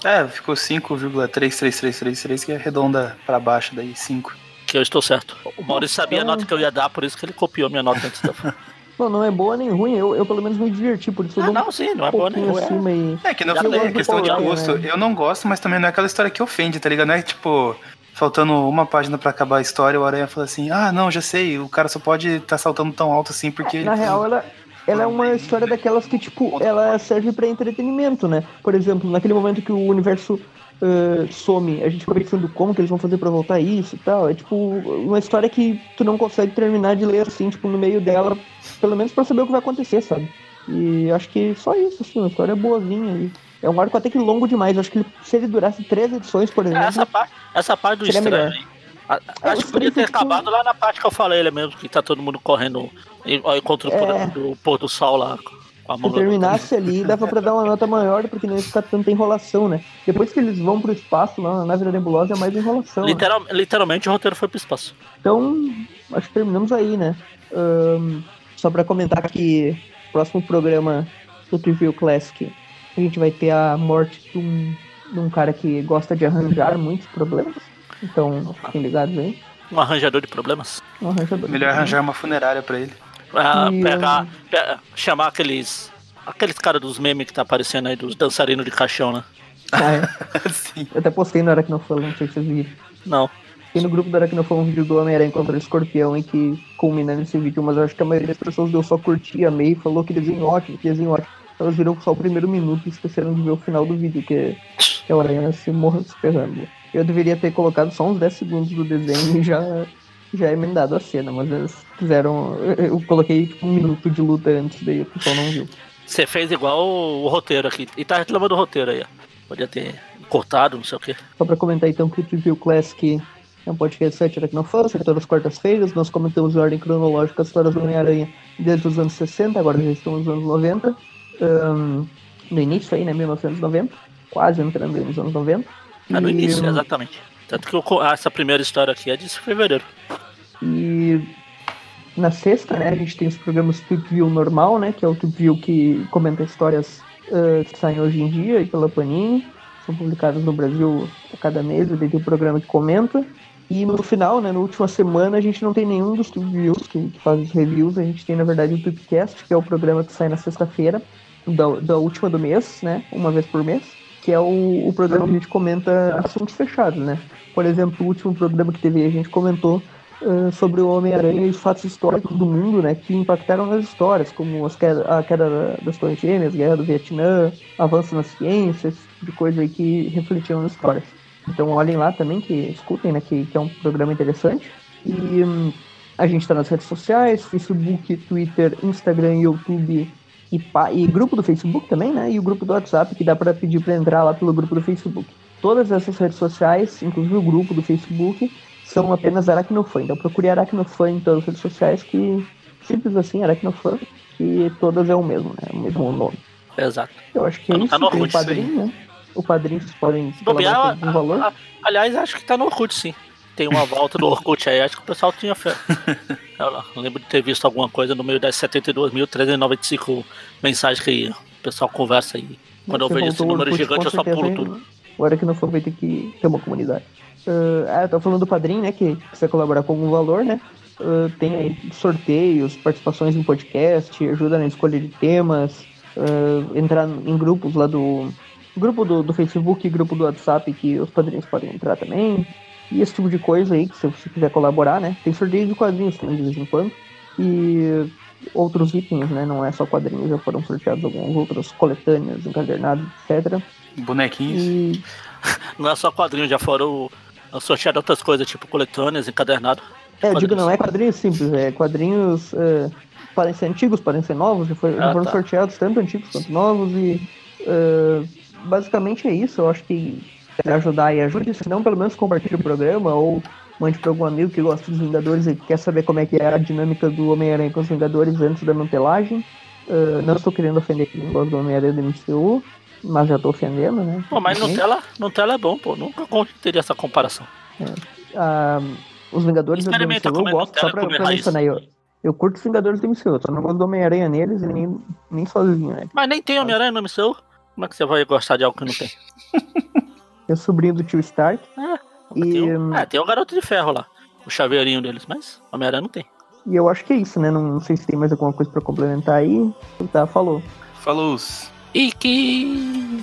É, ficou 5,33333, que é redonda pra baixo, daí 5. Eu estou certo. O Maurício sabia Então- a nota que eu ia dar, por isso que ele copiou minha nota antes da. [laughs] Não, não é boa nem ruim, eu, eu pelo menos me diverti, por isso eu Não, um não, sim, não é boa nem ruim. é. e... É, que não falei, é questão de Paulo, gosto. né? Eu não gosto, mas também não é aquela história que ofende, tá ligado? Não é tipo, faltando uma página pra acabar a história, o Aranha fala assim, ah, não, já sei, o cara só pode estar tá saltando tão alto assim porque... Na real, ela, ela é uma história daquelas que, tipo, ela serve pra entretenimento, né? Por exemplo, naquele momento que o universo uh, some, a gente fica pensando como que eles vão fazer pra voltar isso e tal. É, tipo, uma história que tu não consegue terminar de ler, assim, tipo, no meio dela, pelo menos pra saber o que vai acontecer, sabe? E acho que só isso, assim, uma história boazinha. E é um arco até que longo demais. Acho que ele- se ele durasse três edições, por exemplo... Essa parte, essa parte do estranho melhor. aí. a- É, Acho que podia ter que- acabado lá na parte que eu falei ele mesmo, que tá todo mundo correndo ao encontro do, É. do pôr do sol lá. Se terminasse ali, dava pra dar uma nota maior, porque não ia ficar tanta enrolação, né? Depois que eles vão pro espaço, lá na nave da nebulosa, é mais enrolação. né? Literal, literalmente o roteiro foi pro espaço. Então, acho que terminamos aí, né? Ahn, só pra comentar que no próximo programa do Trivial Classic, a gente vai ter a morte de um, de um cara que gosta de arranjar muitos problemas. Então, fiquem ligados aí. Um arranjador de problemas. Um arranjador. Melhor arranjar uma funerária pra ele. E, pegar, pe- chamar aqueles. Aqueles caras dos memes que tá aparecendo aí, dos dançarinos de caixão, né? Ah, é. [laughs] Sim. Eu até postei no Aracnofan, não sei se vocês viram. Não. Tem no grupo do Aracnofan um vídeo do Homem-Aranha contra o Escorpião e que culmina nesse vídeo, mas eu acho que a maioria das pessoas deu só curtir, amei, falou que desenho ótimo, que desenho ótimo. Elas viram só o primeiro minuto e esqueceram de ver o final do vídeo, que é o Aranha se morra se ferrando. Eu deveria ter colocado só uns 10 segundos do desenho e já, já emendado a cena, mas eles fizeram. Eu coloquei tipo, um minuto de luta antes, daí o pessoal não viu. Você fez igual o, roteiro aqui. E tá reclamando do roteiro aí, ó. Podia ter cortado, não sei o quê. Só pra comentar então que o Classic é um podcast site Aracnofan, sai todas as quartas-feiras. Nós comentamos em ordem cronológica as histórias do Homem-Aranha desde os anos 60, agora já estamos nos anos 90. Ahn, no início aí, né, 1990, quase entrando nos anos 90. É no E, início, exatamente. Tanto que eu ah, essa primeira história aqui é de fevereiro. E na sexta, né, a gente tem os programas Tube View normal, né, que é o Tube View que comenta histórias ah, que saem hoje em dia e pela Panini. São publicadas no Brasil a cada mês, e tem o programa que comenta. E no final, né, na última semana, a gente não tem nenhum dos Tube Views que, que faz os reviews. A gente tem, na verdade, o Tubecast, que é o programa que sai na sexta-feira, da, da última do mês, né, uma vez por mês. Que é o, o programa que a gente comenta assuntos fechados, né? Por exemplo, o último programa que teve, a gente comentou uh, sobre o Homem-Aranha e os fatos históricos do mundo, né, que impactaram nas histórias, como queda, a queda das Torres Gêmeas, Guerra do Vietnã, avanço na ciência, esse tipo de coisa aí que refletiam nas histórias. Então olhem lá também, que escutem, né, que, que é um programa interessante. E hum, a gente está nas redes sociais, Facebook, Twitter, Instagram, YouTube e, e grupo do Facebook também, né, e o grupo do WhatsApp, que dá para pedir para entrar lá pelo grupo do Facebook. Todas essas redes sociais, inclusive o grupo do Facebook, são apenas Aracnofan. Então procure Aracnofan em todas as redes sociais, que simples assim, Aracnofan, que todas é o mesmo, né? O mesmo nome. Exato. Eu acho que é Tá no isso, canal tem o padrinho, né? o padrinho, vocês podem colaborar com valor. a- aliás, acho que tá no Orkut, sim. Tem uma volta do Orkut aí, acho que o pessoal tinha fé. [laughs] Eu lá, eu lembro de ter visto alguma coisa no meio das 72.395 mensagens que o pessoal conversa aí. Quando eu Você vejo esse número Orkut, gigante, eu só pulo tudo. Agora que não for, vai ter que ter uma comunidade. Ah, eu falando do padrinho, né? Que precisa colaborar com algum valor, né? Ah, tem aí sorteios, participações em podcast, ajuda na escolha de temas, ah, entrar em grupos lá do. Grupo do, do Facebook grupo do WhatsApp que os padrinhos podem entrar também. E esse tipo de coisa aí, que se você quiser colaborar, né? Tem sorteio de quadrinhos também de vez em quando. E outros itens, né? Não é só quadrinhos, já foram sorteados alguns outros coletâneas, encadernados, etc. Bonequinhos. E [laughs] Não é só quadrinho, já foram sorteadas outras coisas, tipo coletâneas, encadernado. É, eu digo, não é quadrinhos simples, é quadrinhos. é, podem ser antigos, podem ser novos, já, foi- já Ah, foram tá. sorteados tanto antigos quanto novos e. é, basicamente é isso, eu acho que se ajudar e ajude, se não, pelo menos compartilhe o programa ou mande para algum amigo que gosta dos Vingadores e quer saber como é que é a dinâmica do Homem-Aranha com os Vingadores antes da mantelagem. É, não estou querendo ofender quem gosta do Homem-Aranha do MCU, mas já estou ofendendo, né? Pô, mas Enfim. Nutella, Nutella é bom, pô. Nunca teria essa comparação. Ah, os Vingadores do MCU eu gosto, Nutella só pra, pra mencionar aí, eu, eu curto os Vingadores do MCU, só não gosto do Homem-Aranha neles e nem, nem sozinho, né? Mas nem tem Homem-Aranha no MCU. Como é que você vai gostar de algo que não tem? [laughs] Eu É sobrinho do tio Stark, Tem, e, o, é, tem o Garoto de Ferro lá. O chaveirinho deles, mas Homem-Aranha não tem. e eu acho que é isso, né? Não, não sei se tem mais alguma coisa pra complementar aí. Tá, falou. Falou. E que...